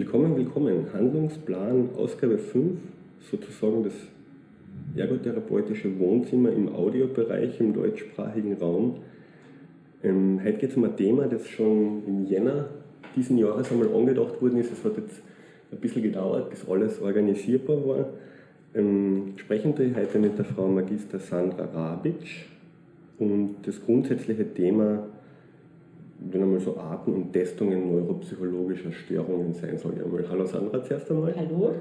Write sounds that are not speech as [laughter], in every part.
Willkommen, willkommen. Handlungsplan Ausgabe 5, sozusagen das ergotherapeutische Wohnzimmer im Audiobereich im deutschsprachigen Raum. Ähm, heute geht es um ein Thema, das schon im Jänner diesen Jahres einmal angedacht worden ist. Es hat jetzt ein bisschen gedauert, bis alles organisierbar war. Ähm, sprechen wir heute mit der Frau Magister Sandra Rabic und das grundsätzliche Thema, wenn einmal so Arten und Testungen neuropsychologischer Störungen sein soll. Einmal. Hallo Sandra zuerst einmal. Hallo.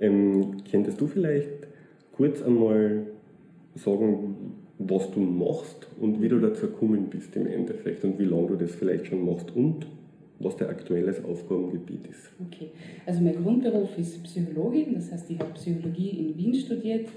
Ähm, könntest du vielleicht kurz einmal sagen, was du machst und wie du dazu gekommen bist im Endeffekt und wie lange du das vielleicht schon machst und was dein aktuelles Aufgabengebiet ist. Okay, also mein Grundberuf ist Psychologin, das heißt, ich habe Psychologie in Wien studiert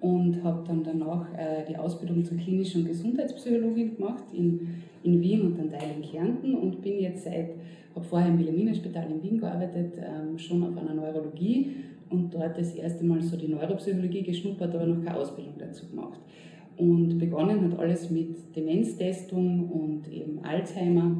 und habe dann danach äh, die Ausbildung zur klinischen Gesundheitspsychologin gemacht in, in Wien und dann Teil in Kärnten und bin jetzt seit, habe vorher im Wilhelmina-Spital in Wien gearbeitet, ähm, schon auf einer Neurologie und dort das erste Mal so die Neuropsychologie geschnuppert, aber noch keine Ausbildung dazu gemacht. Und begonnen hat alles mit Demenztestung und eben Alzheimer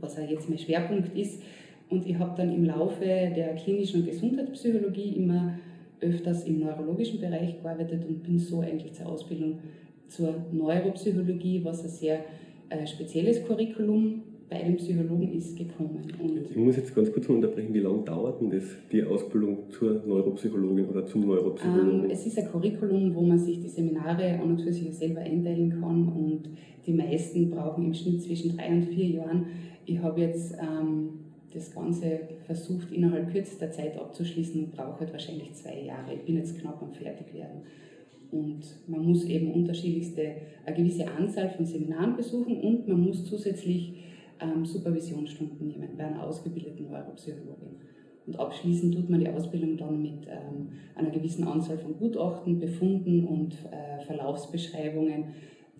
was auch jetzt mein Schwerpunkt ist. Und ich habe dann im Laufe der klinischen Gesundheitspsychologie immer öfters im neurologischen Bereich gearbeitet und bin so eigentlich zur Ausbildung zur Neuropsychologie, was ein sehr äh, spezielles Curriculum bei den Psychologen ist gekommen. Und ich muss jetzt ganz kurz mal unterbrechen, wie lange dauert denn das, die Ausbildung zur Neuropsychologin oder zum Neuropsychologen? Ähm, es ist ein Curriculum, wo man sich die Seminare an und für sich selber einteilen kann und die meisten brauchen im Schnitt zwischen drei und vier Jahren ich habe jetzt ähm, das Ganze versucht, innerhalb kürzester Zeit abzuschließen und brauche halt wahrscheinlich zwei Jahre. Ich bin jetzt knapp am Fertigwerden. Und man muss eben unterschiedlichste, eine gewisse Anzahl von Seminaren besuchen und man muss zusätzlich ähm, Supervisionsstunden nehmen bei einer ausgebildeten Neuropsychologin. Und abschließend tut man die Ausbildung dann mit ähm, einer gewissen Anzahl von Gutachten, Befunden und äh, Verlaufsbeschreibungen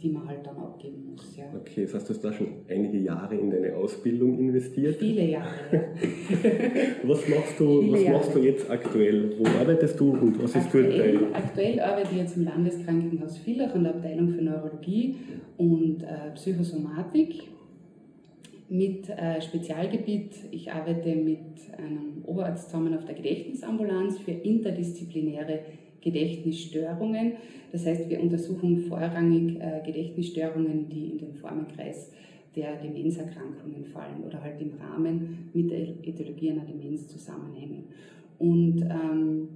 die man halt dann abgeben muss. Ja. Okay, das heißt, du hast da schon einige Jahre in deine Ausbildung investiert. Viele Jahre. Ja. [laughs] was machst du, was machst du jetzt aktuell? Wo arbeitest du und was aktuell, ist für dein? Aktuell arbeite ich jetzt im Landeskrankenhaus Villach an der Abteilung für Neurologie und äh, Psychosomatik mit äh, Spezialgebiet. Ich arbeite mit einem Oberarzt zusammen auf der Gedächtnisambulanz für interdisziplinäre Gedächtnisstörungen. Das heißt, wir untersuchen vorrangig äh, Gedächtnisstörungen, die in den Formenkreis der Demenzerkrankungen fallen oder halt im Rahmen mit der Ethologie einer Demenz zusammenhängen. Und ähm,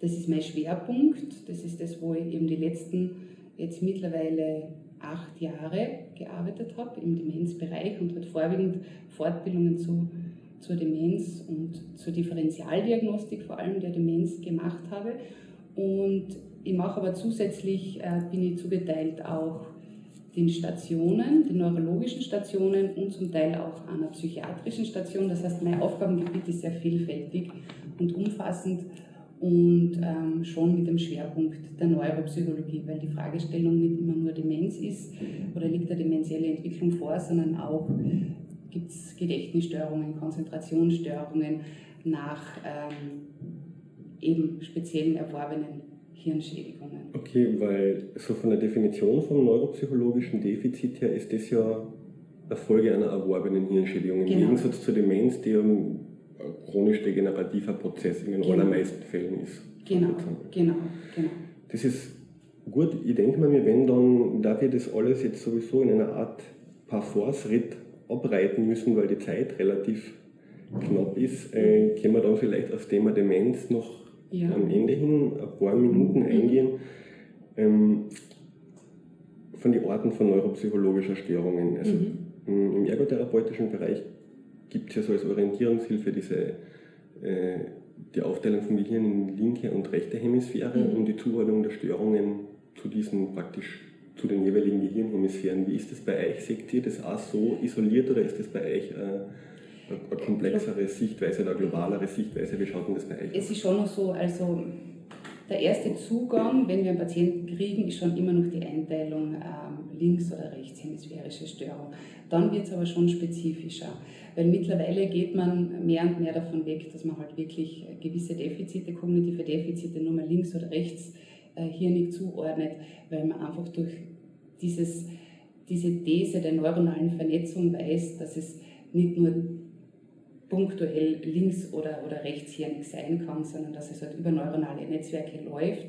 das ist mein Schwerpunkt. Das ist das, wo ich eben die letzten jetzt mittlerweile acht Jahre gearbeitet habe im Demenzbereich und halt vorwiegend Fortbildungen zu zur Demenz und zur Differentialdiagnostik vor allem der Demenz gemacht habe. Und ich mache aber zusätzlich, äh, bin ich zugeteilt auch den Stationen, den neurologischen Stationen und zum Teil auch einer psychiatrischen Station. Das heißt, mein Aufgabengebiet ist sehr vielfältig und umfassend und ähm, schon mit dem Schwerpunkt der Neuropsychologie, weil die Fragestellung nicht immer nur Demenz ist oder liegt eine demenzielle Entwicklung vor, sondern auch gibt es Gedächtnisstörungen, Konzentrationsstörungen nach ähm, eben speziellen erworbenen Hirnschädigungen. Okay, weil so von der Definition vom neuropsychologischen Defizit her ist das ja eine Folge einer erworbenen Hirnschädigung. Im genau. Gegensatz zur Demenz, die ein chronisch degenerativer Prozess in den genau. allermeisten Fällen ist. Genau, genau, genau. Das ist gut. Ich denke mal, wenn dann, da wir das alles jetzt sowieso in einer Art Parforce-Ritt abreiten müssen, weil die Zeit relativ knapp ist, äh, können wir dann vielleicht aufs Thema Demenz noch ja. am Ende hin ein paar Minuten eingehen. Ähm, von den Arten von neuropsychologischer Störungen. Also mhm. im ergotherapeutischen Bereich gibt es ja so als Orientierungshilfe diese, äh, die Aufteilung vom Gehirn in linke und rechte Hemisphäre mhm. und die Zuordnung der Störungen zu diesen praktisch zu den jeweiligen Gehirnhemisphären. Wie ist das bei euch? Seht ihr das auch so isoliert oder ist das bei euch äh, eine komplexere Sichtweise, eine globalere Sichtweise? Wie schaut denn das bei euch aus? Es ist schon noch so, also der erste Zugang, wenn wir einen Patienten kriegen, ist schon immer noch die Einteilung ähm, links- oder rechtshemisphärische Störung. Dann wird es aber schon spezifischer, weil mittlerweile geht man mehr und mehr davon weg, dass man halt wirklich gewisse Defizite, kognitive Defizite nur mal links oder rechts äh, hirnig zuordnet, weil man einfach durch dieses, diese These der neuronalen Vernetzung weiß, dass es nicht nur punktuell links oder, oder rechtshirnig sein kann, sondern dass es halt über neuronale Netzwerke läuft.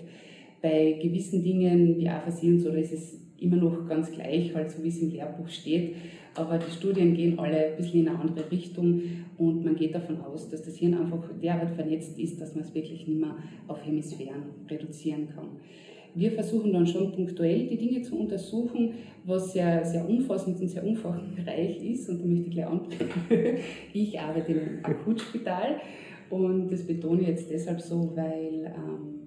Bei gewissen Dingen wie Aphasie und so, ist es immer noch ganz gleich, halt so wie es im Lehrbuch steht. Aber die Studien gehen alle ein bisschen in eine andere Richtung und man geht davon aus, dass das Hirn einfach derart vernetzt ist, dass man es wirklich nicht mehr auf Hemisphären reduzieren kann. Wir versuchen dann schon punktuell die Dinge zu untersuchen, was sehr, sehr umfassend und sehr umfangreich ist. Und da möchte ich gleich anbringen. [laughs] Ich arbeite im Akutspital und das betone ich jetzt deshalb so, weil ähm,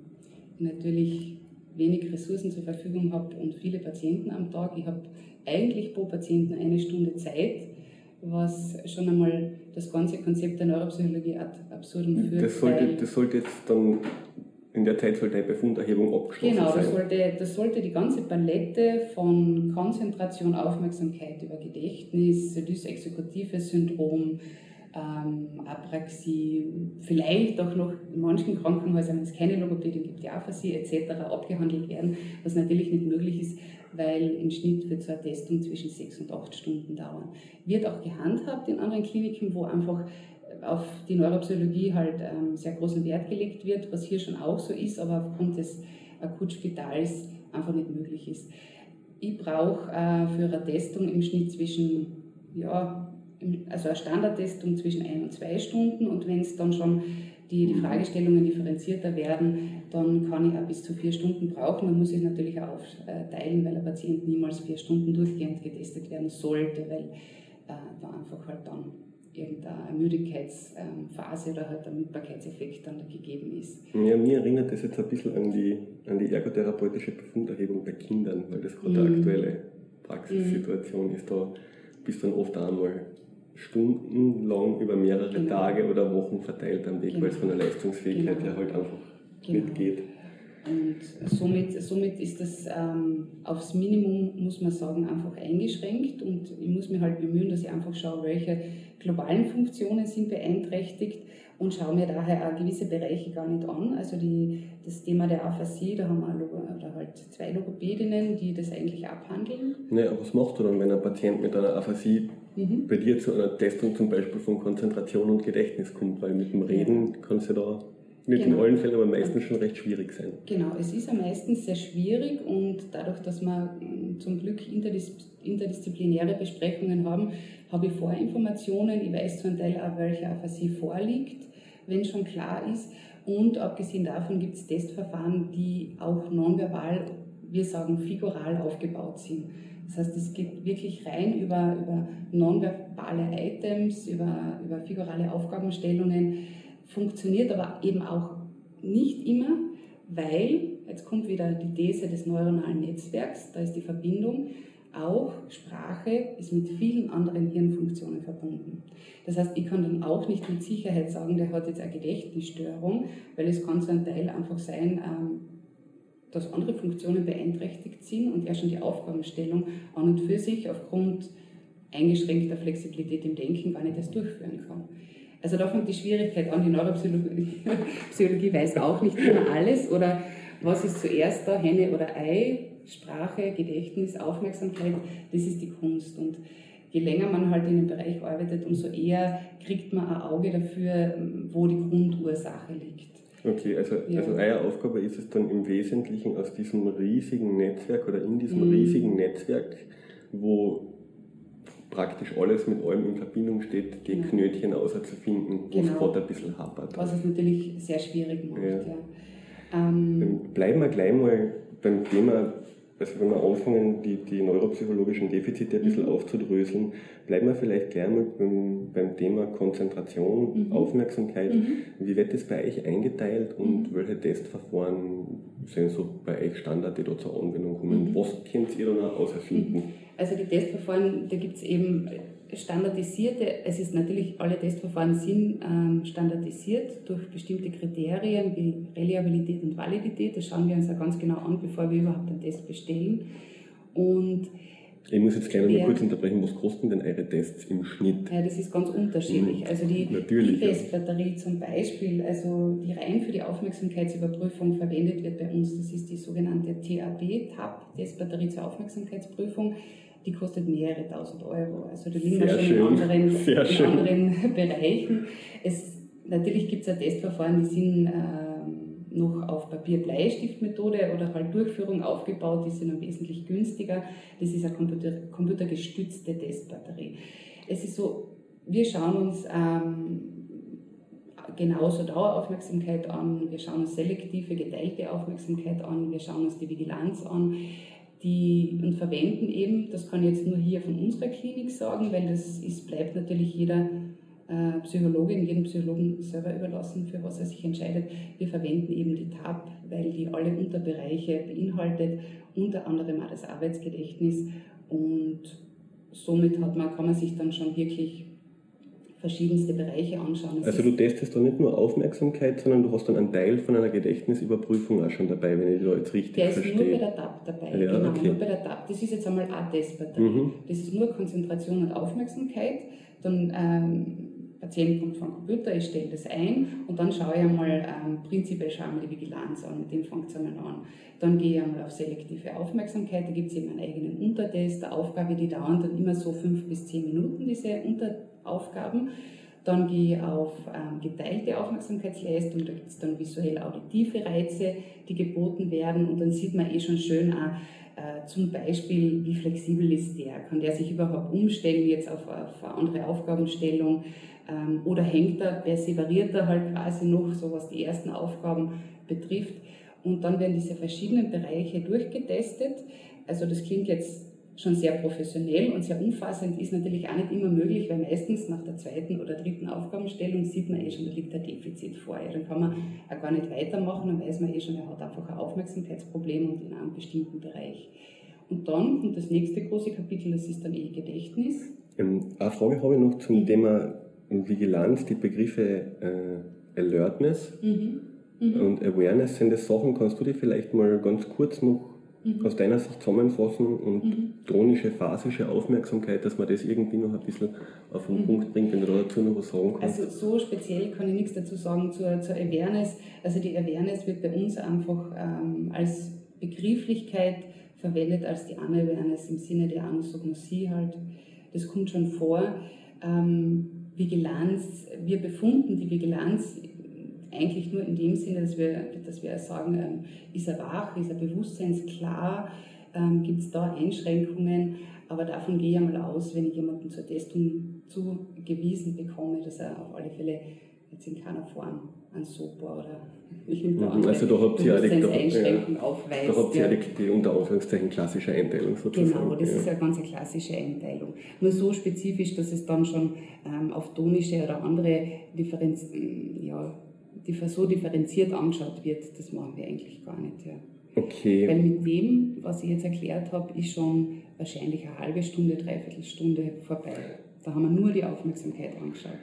ich natürlich wenig Ressourcen zur Verfügung habe und viele Patienten am Tag. Ich habe eigentlich pro Patienten eine Stunde Zeit, was schon einmal das ganze Konzept der Neuropsychologie ad absurdum führt. Das sollte, das sollte jetzt dann in der Zeit sollte eine Befunderhebung abgeschlossen genau, sein. Genau, das sollte, das sollte die ganze Palette von Konzentration, Aufmerksamkeit über Gedächtnis, dysexekutives Syndrom, ähm, Apraxie, vielleicht auch noch in manchen Krankenhäusern, wenn es keine Logopädie gibt, die Aphasie etc. abgehandelt werden, was natürlich nicht möglich ist, weil im Schnitt wird so eine Testung zwischen sechs und acht Stunden dauern. Wird auch gehandhabt in anderen Kliniken, wo einfach auf die Neuropsychologie halt ähm, sehr großen Wert gelegt wird, was hier schon auch so ist, aber aufgrund des Akutspitals einfach nicht möglich ist. Ich brauche äh, für eine Testung im Schnitt zwischen, ja, also eine Standardtestung zwischen ein und zwei Stunden und wenn es dann schon die, die Fragestellungen differenzierter werden, dann kann ich auch bis zu vier Stunden brauchen. Dann muss ich natürlich auch aufteilen, weil ein Patient niemals vier Stunden durchgehend getestet werden sollte, weil äh, da einfach halt dann irgendeine Ermüdigkeitsphase oder halt ein Mitbarkeitseffekt dann gegeben ist. Ja, mir erinnert das jetzt ein bisschen an die, an die ergotherapeutische Befunderhebung bei Kindern, weil das gerade eine aktuelle Praxissituation mm. ist. Da bist dann oft einmal stundenlang über mehrere genau. Tage oder Wochen verteilt am Weg, genau. weil es von der Leistungsfähigkeit genau. her halt einfach genau. nicht geht. Und somit, somit ist das ähm, aufs Minimum, muss man sagen, einfach eingeschränkt. Und ich muss mich halt bemühen, dass ich einfach schaue, welche globalen Funktionen sind beeinträchtigt und schaue mir daher auch gewisse Bereiche gar nicht an. Also die, das Thema der Aphasie, da haben wir oder halt zwei Logopädinnen, die das eigentlich abhandeln. Aber was machst du dann, wenn ein Patient mit einer Aphasie mhm. bei dir zu einer Testung zum Beispiel von Konzentration und Gedächtnis kommt? Weil mit dem Reden kannst du da nicht genau. in allen Fällen, aber meistens schon recht schwierig sein. Genau, es ist ja meistens sehr schwierig und dadurch, dass wir mm, zum Glück interdis interdisziplinäre Besprechungen haben, habe ich Vorinformationen. Ich weiß zu einem Teil auch, welche Aphasie vorliegt, wenn schon klar ist. Und abgesehen davon gibt es Testverfahren, die auch nonverbal, wir sagen figural aufgebaut sind. Das heißt, es geht wirklich rein über, über nonverbale Items, über, über figurale Aufgabenstellungen funktioniert aber eben auch nicht immer, weil, jetzt kommt wieder die These des neuronalen Netzwerks, da ist die Verbindung, auch Sprache ist mit vielen anderen Hirnfunktionen verbunden. Das heißt, ich kann dann auch nicht mit Sicherheit sagen, der hat jetzt eine Gedächtnisstörung, weil es kann so ein Teil einfach sein, ähm, dass andere Funktionen beeinträchtigt sind und er schon die Aufgabenstellung an und für sich aufgrund eingeschränkter Flexibilität im Denken gar nicht erst durchführen kann. Also da fängt die Schwierigkeit an. Die Neuropsychologie Psychologie [laughs] weiß auch nicht immer alles. Oder was ist zuerst da, Henne oder Ei? Sprache, Gedächtnis, Aufmerksamkeit, das ist die Kunst. Und je länger man halt in dem Bereich arbeitet, umso eher kriegt man ein Auge dafür, wo die Grundursache liegt. Okay, also, ja. also eure Aufgabe ist es dann im Wesentlichen aus diesem riesigen Netzwerk oder in diesem mhm. riesigen Netzwerk, wo praktisch alles mit allem in Verbindung steht, die genau. Knötchen auszufinden, wo es genau. gerade ein bisschen hapert. Was es natürlich sehr schwierig macht. Ja. Ja. Ähm, bleiben wir gleich mal beim Thema, also wenn wir anfangen, die, die neuropsychologischen Defizite ein bisschen mhm. aufzudröseln, bleiben wir vielleicht gleich mal beim, beim Thema Konzentration, mhm. Aufmerksamkeit. Mhm. Wie wird das bei euch eingeteilt und mhm. welche Testverfahren sind so bei euch Standard, die da zur Anwendung kommen? Mhm. Was könnt ihr dann auch auserfinden? Also die Testverfahren, da gibt es eben standardisierte, es ist natürlich, alle Testverfahren sind ähm, standardisiert durch bestimmte Kriterien wie Reliabilität und Validität. Das schauen wir uns ja ganz genau an, bevor wir überhaupt einen Test bestellen. Und ich muss jetzt gleich noch kurz unterbrechen, was kosten denn eure Tests im Schnitt? Ja, das ist ganz unterschiedlich. Mhm. Also die, die Testbatterie zum Beispiel, also die rein für die Aufmerksamkeitsüberprüfung verwendet wird bei uns, das ist die sogenannte TAB, TAP, Testbatterie zur Aufmerksamkeitsprüfung. Die kostet mehrere tausend Euro. Also die liegen da schon in anderen, [laughs] in anderen [laughs] Bereichen. Es, natürlich gibt es ein Testverfahren, die sind ähm, noch auf Papier-Bleistift-Methode oder halt Durchführung aufgebaut, die sind dann wesentlich günstiger. Das ist eine Computer, computergestützte Testbatterie. Es ist so, wir schauen uns ähm, genauso Daueraufmerksamkeit an, wir schauen uns selektive, geteilte Aufmerksamkeit an, wir schauen uns die Vigilanz an die, und verwenden eben, das kann ich jetzt nur hier von unserer Klinik sagen, weil das ist, bleibt natürlich jeder äh, Psychologin, jedem Psychologen selber überlassen, für was er sich entscheidet. Wir verwenden eben die TAP, weil die alle Unterbereiche beinhaltet, unter anderem auch das Arbeitsgedächtnis und somit hat man, kann man sich dann schon wirklich verschiedenste Bereiche anschauen. Es also du testest da nicht nur Aufmerksamkeit, sondern du hast dann einen Teil von einer Gedächtnisüberprüfung auch schon dabei, wenn ich da jetzt richtig der verstehe. Der ist nur bei der TAP dabei, ja, genau, okay. nur bei der TAP. Das ist jetzt einmal eine Testbatterie. Mhm. Das ist nur Konzentration und Aufmerksamkeit. Dann ähm, Patient kommt vom Computer, ich stelle das ein und dann schaue ich einmal, ähm, prinzipiell schaue ich mir die Vigilanz an, mit dem fängt es einmal an. Dann gehe ich einmal auf selektive Aufmerksamkeit, da gibt es eben einen eigenen Untertest, eine Aufgabe, die dauern dann immer so fünf bis zehn Minuten, diese Unteraufgaben. Dann gehe ich auf ähm, geteilte Aufmerksamkeitsleistung, da gibt es dann visuell-auditive Reize, die geboten werden und dann sieht man eh schon schön auch, äh, zum Beispiel, wie flexibel ist der? Kann der sich überhaupt umstellen jetzt auf, auf eine andere Aufgabenstellung? Ähm, oder hängt er, perseveriert er halt quasi noch, so was die ersten Aufgaben betrifft? Und dann werden diese verschiedenen Bereiche durchgetestet. Also das klingt jetzt schon sehr professionell und sehr umfassend, ist natürlich auch nicht immer möglich, weil meistens nach der zweiten oder dritten Aufgabenstellung sieht man eh schon, da liegt ein Defizit vor. Ja, dann kann man auch gar nicht weitermachen, dann weiß man eh schon, er hat einfach ein Aufmerksamkeitsproblem und in einem bestimmten Bereich. Und dann kommt das nächste große Kapitel, das ist dann eh Gedächtnis. Ähm, eine Frage habe ich noch zum mhm. Thema Vigilanz, die Begriffe äh, Alertness mhm. Mhm. und Awareness. Sind das Sachen, kannst du dir vielleicht mal ganz kurz noch mhm. aus deiner Sicht zusammenfassen und mhm. chronische, phasische Aufmerksamkeit, dass man das irgendwie noch ein bisschen auf den mhm. Punkt bringt, wenn du dazu noch was sagen kannst? Also so speziell kann ich nichts dazu sagen zur, zur Awareness. Also die Awareness wird bei uns einfach ähm, als Begrifflichkeit verwendet als die Unawareness im Sinne der Anosognosie halt. Das kommt schon vor. Ähm, Vigilanz, wir befunden die Vigilanz eigentlich nur in dem Sinne, dass wir, dass wir sagen, ähm, ist er wach, ist er bewusstseinsklar, ähm, gibt es da Einschränkungen, aber davon gehe ich einmal aus, wenn ich jemanden zur Testung zugewiesen bekomme, dass er auf alle Fälle jetzt in keiner Form an SOPA oder mhm, also da habt ihr ja, da, aufweist. Da habt ihr ja die, die unter Anführungszeichen klassische Einteilung sozusagen. Genau, das ja. ist eine ganz klassische Einteilung. Nur so spezifisch, dass es dann schon ähm, auf tonische oder andere Differenz, ja, so differenziert angeschaut wird, das machen wir eigentlich gar nicht. Ja. Okay. Weil mit dem, was ich jetzt erklärt habe, ist schon wahrscheinlich eine halbe Stunde, dreiviertel Stunde vorbei. Da haben wir nur die Aufmerksamkeit angeschaut.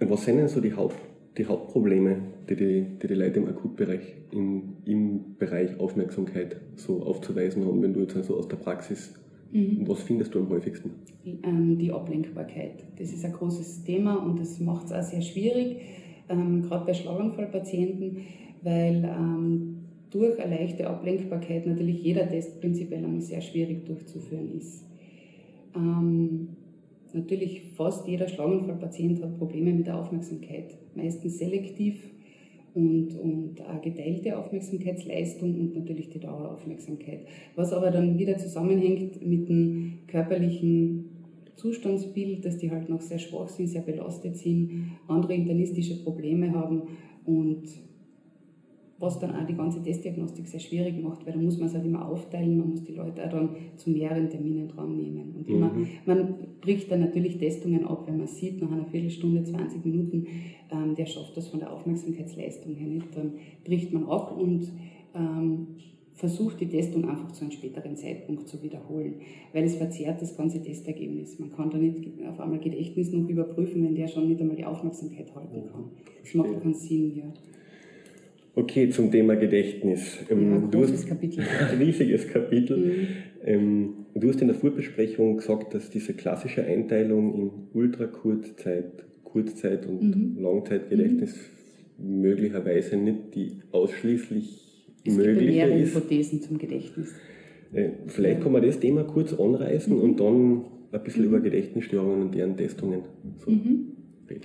Was sind denn so die, Haupt, die Hauptprobleme, die die, die die Leute im Akutbereich in, im Bereich Aufmerksamkeit so aufzuweisen haben, wenn du jetzt also aus der Praxis, mhm. was findest du am häufigsten? Die, ähm, die Ablenkbarkeit. Das ist ein großes Thema und das macht es auch sehr schwierig ähm, gerade bei Schlaganfallpatienten, weil ähm, durch eine leichte Ablenkbarkeit natürlich jeder Test prinzipiell einmal sehr schwierig durchzuführen ist. Ähm, natürlich fast jeder Schlaganfallpatient hat Probleme mit der Aufmerksamkeit, meistens selektiv und, und eine geteilte Aufmerksamkeitsleistung und natürlich die Daueraufmerksamkeit. Was aber dann wieder zusammenhängt mit dem körperlichen Zustandsbild, dass die halt noch sehr schwach sind, sehr belastet sind, andere internistische Probleme haben und was dann auch die ganze Testdiagnostik sehr schwierig macht, weil da muss man es halt immer aufteilen, man muss die Leute auch dann zu mehreren Terminen dran nehmen. Und immer, mhm. man bricht dann natürlich Testungen ab, wenn man sieht, nach einer Viertelstunde, 20 Minuten, ähm, der schafft das von der Aufmerksamkeitsleistung her nicht, dann bricht man ab und ähm, versucht die Testung einfach zu einem späteren Zeitpunkt zu wiederholen, weil es verzerrt das ganze Testergebnis. Man kann da nicht auf einmal Gedächtnis noch überprüfen, wenn der schon nicht einmal die Aufmerksamkeit halten kann. Das macht keinen Sinn, ja. Okay, zum Thema Gedächtnis. Ähm, ja, du hast, Kapitel. [laughs] Ein riesiges Kapitel. Mhm. Ähm, du hast in der Vorbesprechung gesagt, dass diese klassische Einteilung in Ultrakurzzeit, Kurzzeit und mhm. Langzeitgedächtnis mhm. möglicherweise nicht die ausschließlich es mehrere ist. Hypothesen zum Gedächtnis. Äh, vielleicht kann man das Thema kurz anreißen mhm. und dann ein bisschen mhm. über Gedächtnisstörungen und deren Testungen so mhm. reden.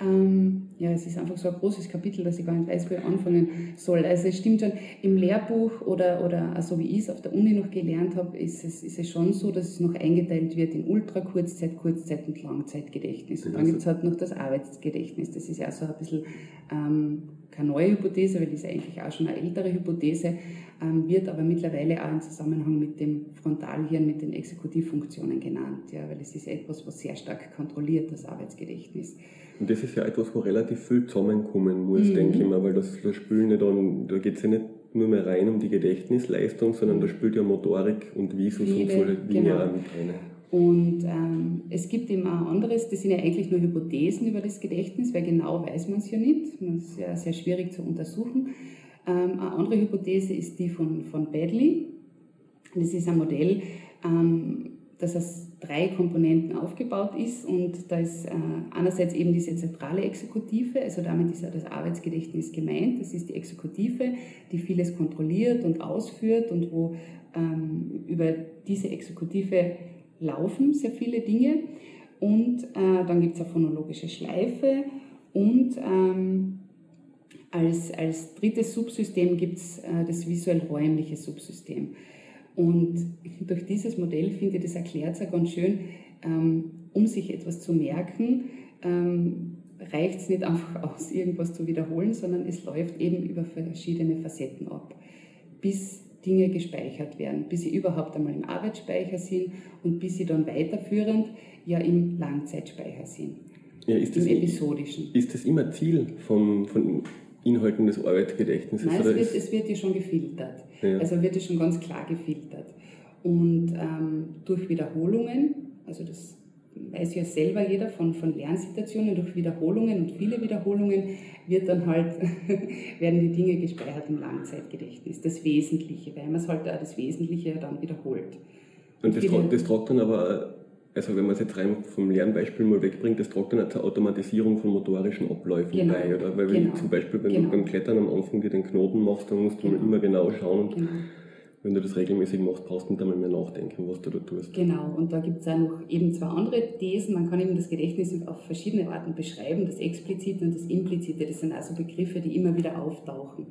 Ähm, ja, es ist einfach so ein großes Kapitel, dass ich gar nicht weiß, wo ich anfangen soll. Also es stimmt schon, im Lehrbuch oder, oder so wie ich es auf der Uni noch gelernt habe, ist es, ist es schon so, dass es noch eingeteilt wird in Ultrakurzzeit, Kurzzeit und Langzeitgedächtnis. Und dann gibt es halt noch das Arbeitsgedächtnis. Das ist ja so ein bisschen ähm, keine neue Hypothese, weil das ist eigentlich auch schon eine ältere Hypothese, ähm, wird aber mittlerweile auch im Zusammenhang mit dem Frontalhirn, mit den Exekutivfunktionen genannt, ja, weil es ist etwas, was sehr stark kontrolliert, das Arbeitsgedächtnis. Und das ist ja etwas, wo relativ viel zusammenkommen muss, mhm. denke ich mal, weil das, das Spielen nicht dann, da geht es ja nicht nur mehr rein um die Gedächtnisleistung, sondern da spielt ja Motorik und Visus Viele, und so Dinge genau. auch mit rein. Und ähm, es gibt eben auch anderes, das sind ja eigentlich nur Hypothesen über das Gedächtnis, weil genau weiß man es ja nicht. Das ist ja sehr schwierig zu untersuchen. Ähm, eine andere Hypothese ist die von, von Badley. Das ist ein Modell, ähm, das aus drei Komponenten aufgebaut ist und da ist äh, einerseits eben diese zentrale Exekutive, also damit ist ja das Arbeitsgedächtnis gemeint. Das ist die Exekutive, die vieles kontrolliert und ausführt und wo ähm, über diese Exekutive laufen sehr viele Dinge. Und äh, dann gibt es eine phonologische Schleife und ähm, als, als drittes Subsystem gibt es äh, das visuell-räumliche Subsystem. Und durch dieses Modell finde ich, das erklärt es ja ganz schön, ähm, um sich etwas zu merken, ähm, reicht es nicht einfach [laughs] aus, irgendwas zu wiederholen, sondern es läuft eben über verschiedene Facetten ab, bis Dinge gespeichert werden, bis sie überhaupt einmal im Arbeitsspeicher sind und bis sie dann weiterführend ja im Langzeitspeicher sind, ja, im das, episodischen. Ist das immer Ziel von, von Inhalten des Arbeitsgedächtnisses? Nein, es wird, es wird ja schon gefiltert. Ja. Also wird ja schon ganz klar gefiltert. Und ähm, durch Wiederholungen, also das weiß ja selber jeder von, von Lernsituationen, durch Wiederholungen und viele Wiederholungen wird dann halt, [laughs] werden die Dinge gespeichert im Langzeitgedächtnis. Das Wesentliche, weil man es halt auch das Wesentliche dann wiederholt. Und das, das tragt dann aber also wenn man es jetzt rein vom Lernbeispiel mal wegbringt, das trägt dann zur Automatisierung von motorischen Abläufen genau. bei, oder? Weil genau. zum Beispiel, wenn genau. du beim Klettern am Anfang dir den Knoten machst, dann musst du genau. immer genau schauen. Genau. Wenn du das regelmäßig machst, brauchst du nicht einmal mehr nachdenken, was du da tust. Genau, und da gibt es auch noch eben zwei andere Thesen. Man kann eben das Gedächtnis auf verschiedene Arten beschreiben. Das Explizite und das Implizite, das sind also Begriffe, die immer wieder auftauchen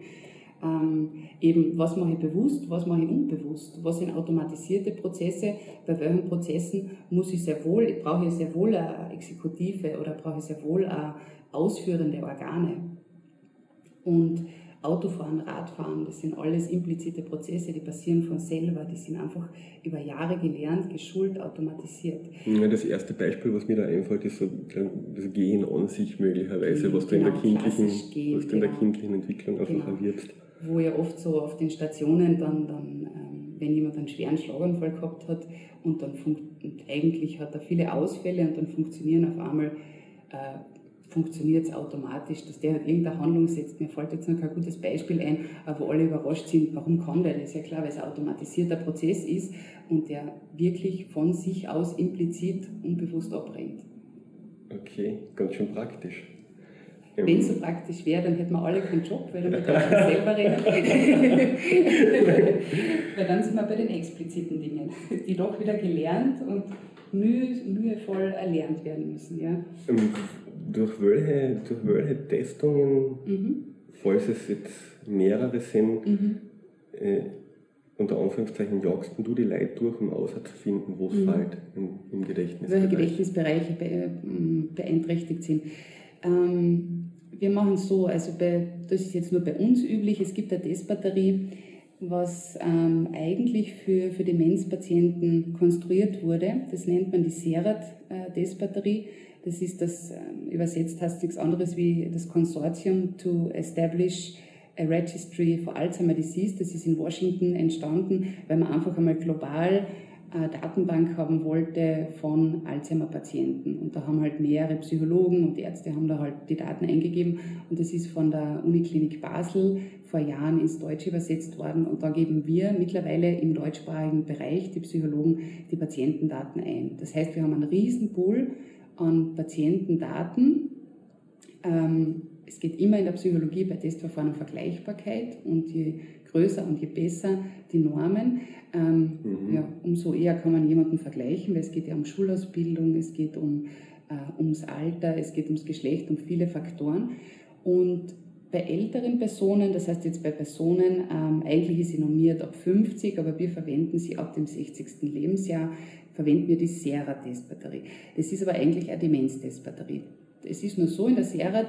ähm, eben, was mache ich bewusst, was mache ich unbewusst, was sind automatisierte Prozesse, bei welchen Prozessen muss ich sehr wohl, ich brauche sehr wohl eine Exekutive oder brauche ich sehr wohl ausführende Organe. Und Autofahren, Radfahren, das sind alles implizite Prozesse, die passieren von selber, die sind einfach über Jahre gelernt, geschult, automatisiert. Ja, das erste Beispiel, was mir da einfällt, ist so das Gehen an sich möglicherweise, was genau, du in der genau, kindlichen, gehen, was du in der genau. kindlichen Entwicklung einfach genau. erwirbst wo ja oft so auf den Stationen dann, dann ähm, wenn jemand einen schweren Schlaganfall gehabt hat und dann und eigentlich hat er viele Ausfälle und dann funktionieren auf einmal äh, funktioniert es automatisch, dass der halt irgendeine Handlung setzt. Mir fällt jetzt noch kein gutes Beispiel ein, wo alle überrascht sind, warum kann der? Das ist ja klar, weil es ein automatisierter Prozess ist und der wirklich von sich aus implizit unbewusst abbrennt. Okay, ganz schön praktisch. Wenn es so praktisch wäre, dann hätten wir alle keinen Job, weil dann wir uns selber reden. [laughs] weil dann sind wir bei den expliziten Dingen, die doch wieder gelernt und mühe, mühevoll erlernt werden müssen. Ja. Ähm, durch, welche, durch welche Testungen, mhm. falls es jetzt mehrere sind, mhm. äh, unter Anführungszeichen jagst du die Leute durch, um auszufinden, wo es mhm. fällt im, im Gedächtnis. Welche Gedächtnisbereiche beeinträchtigt sind. Ähm, wir machen es so, also bei, das ist jetzt nur bei uns üblich, es gibt eine Testbatterie, was ähm, eigentlich für, für Demenzpatienten konstruiert wurde. Das nennt man die SERAT-Testbatterie. Das ist das, ähm, übersetzt heißt nichts anderes wie das Consortium to Establish a Registry for Alzheimer Disease. Das ist in Washington entstanden, weil man einfach einmal global Datenbank haben wollte von Alzheimer-Patienten. Und da haben halt mehrere Psychologen und Ärzte haben da halt die Daten eingegeben. Und das ist von der Uniklinik Basel vor Jahren ins Deutsche übersetzt worden. Und da geben wir mittlerweile im deutschsprachigen Bereich, die Psychologen, die Patientendaten ein. Das heißt, wir haben einen riesen Pool an Patientendaten. Ähm, es geht immer in der Psychologie bei Testverfahren um Vergleichbarkeit und je größer und je besser die Normen, ähm, mhm. ja, umso eher kann man jemanden vergleichen, weil es geht ja um Schulausbildung, es geht um, äh, ums Alter, es geht ums Geschlecht, um viele Faktoren. Und bei älteren Personen, das heißt jetzt bei Personen, ähm, eigentlich ist sie normiert ab 50, aber wir verwenden sie ab dem 60. Lebensjahr, verwenden wir die Sera-Testbatterie. Das ist aber eigentlich eine Demenz-Testbatterie. Es ist nur so, in der Serat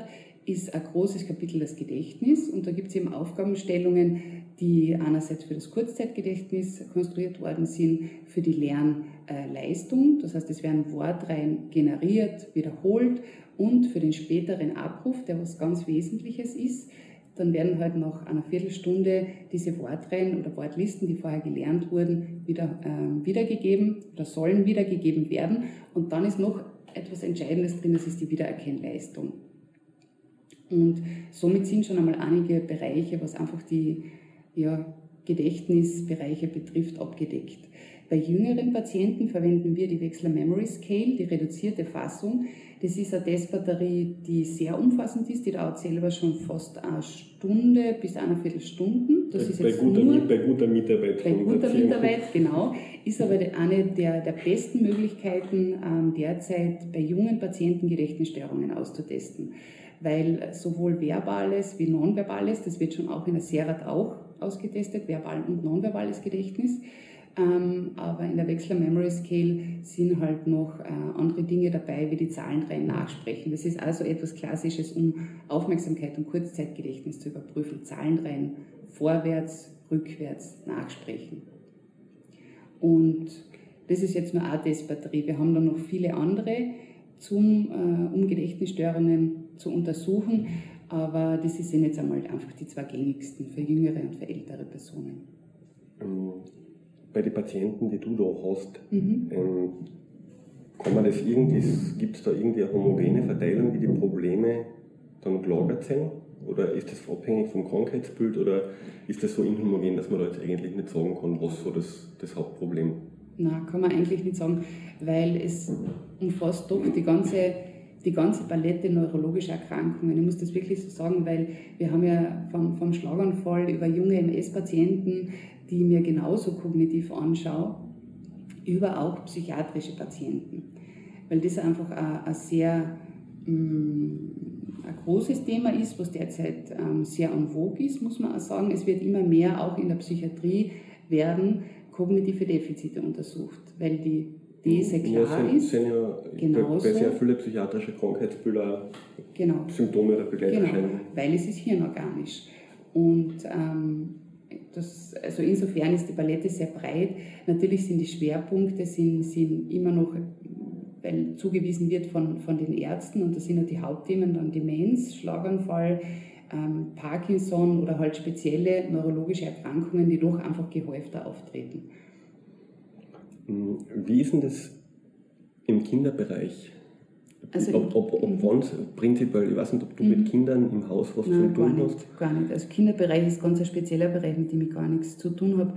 ist ein großes Kapitel das Gedächtnis und da gibt es eben Aufgabenstellungen, die einerseits für das Kurzzeitgedächtnis konstruiert worden sind, für die Lernleistung, das heißt es werden Wortreihen generiert, wiederholt und für den späteren Abruf, der was ganz Wesentliches ist, dann werden halt nach einer Viertelstunde diese Wortreihen oder Wortlisten, die vorher gelernt wurden, wieder äh, wiedergegeben oder sollen wiedergegeben werden. Und dann ist noch etwas Entscheidendes drin, das ist die Wiedererkennleistung. Und somit sind schon einmal einige Bereiche, was einfach die ja, Gedächtnisbereiche betrifft, abgedeckt. Bei jüngeren Patienten verwenden wir die Wechsler Memory Scale, die reduzierte Fassung. Das ist eine Testbatterie, die sehr umfassend ist. Die dauert selber schon fast eine Stunde bis eine Viertelstunde. Das bei, ist jetzt bei, guter, nur, bei guter Mitarbeit. Bei guter Mitarbeit, genau. Ist aber eine der, der besten Möglichkeiten, ähm, derzeit bei jungen Patienten Gedächtnisstörungen auszutesten weil sowohl verbales wie nonverbales, das wird schon auch in der Serat auch ausgetestet, verbal und nonverbales Gedächtnis, ähm, aber in der Wechsler Memory Scale sind halt noch äh, andere Dinge dabei, wie die Zahlenreihen nachsprechen. Das ist also etwas Klassisches, um Aufmerksamkeit und Kurzzeitgedächtnis zu überprüfen. Zahlenreihen vorwärts, rückwärts nachsprechen. Und das ist jetzt nur eine Testbatterie. Wir haben dann noch viele andere, zum, äh, um Gedächtnisstörungen zu untersuchen. Aber das sind jetzt einmal einfach die zwei gängigsten für jüngere und für ältere Personen. Ähm, bei den Patienten, die du da hast, mhm. ähm, kann man das irgendwie, gibt es da irgendwie eine homogene Verteilung, wie die Probleme dann gelagert sind? Oder ist das abhängig vom Krankheitsbild oder ist das so inhomogen, dass man da jetzt eigentlich nicht sagen kann, was so das, das Hauptproblem? Nein, kann man eigentlich nicht sagen, weil es umfasst doch die ganze die ganze Palette neurologischer Erkrankungen. Ich muss das wirklich so sagen, weil wir haben ja vom, vom Schlaganfall über junge MS-Patienten, die mir genauso kognitiv anschaue, über auch psychiatrische Patienten. Weil das einfach ein, ein sehr mm, ein großes Thema ist, was derzeit ähm, sehr en vogue ist, muss man auch sagen. Es wird immer mehr auch in der Psychiatrie werden kognitive Defizite untersucht, weil die diese klar ja, sind, ist. sind ja genauso, bei sehr viele psychiatrische Krankheitsbilder genau, Symptome der Begleiterscheinungen. Genau, weil es ist hirnorganisch. Und ähm, das, also insofern ist die Palette sehr breit. Natürlich sind die Schwerpunkte sind, sind immer noch, weil zugewiesen wird von, von den Ärzten, und das sind ja die Hauptthemen dann Demenz, Schlaganfall, ähm, Parkinson oder halt spezielle neurologische Erkrankungen, die doch einfach gehäufter auftreten. Hm, wie ist denn das im Kinderbereich? Also ob, ob, ob mhm. wann prinzipiell, ich weiß nicht, ob du mit mhm. Kindern im Haus was Nein, zu tun gar hast? Gar nicht. Also Kinderbereich ist ganz ein spezieller Bereich, mit dem ich gar nichts zu tun habe.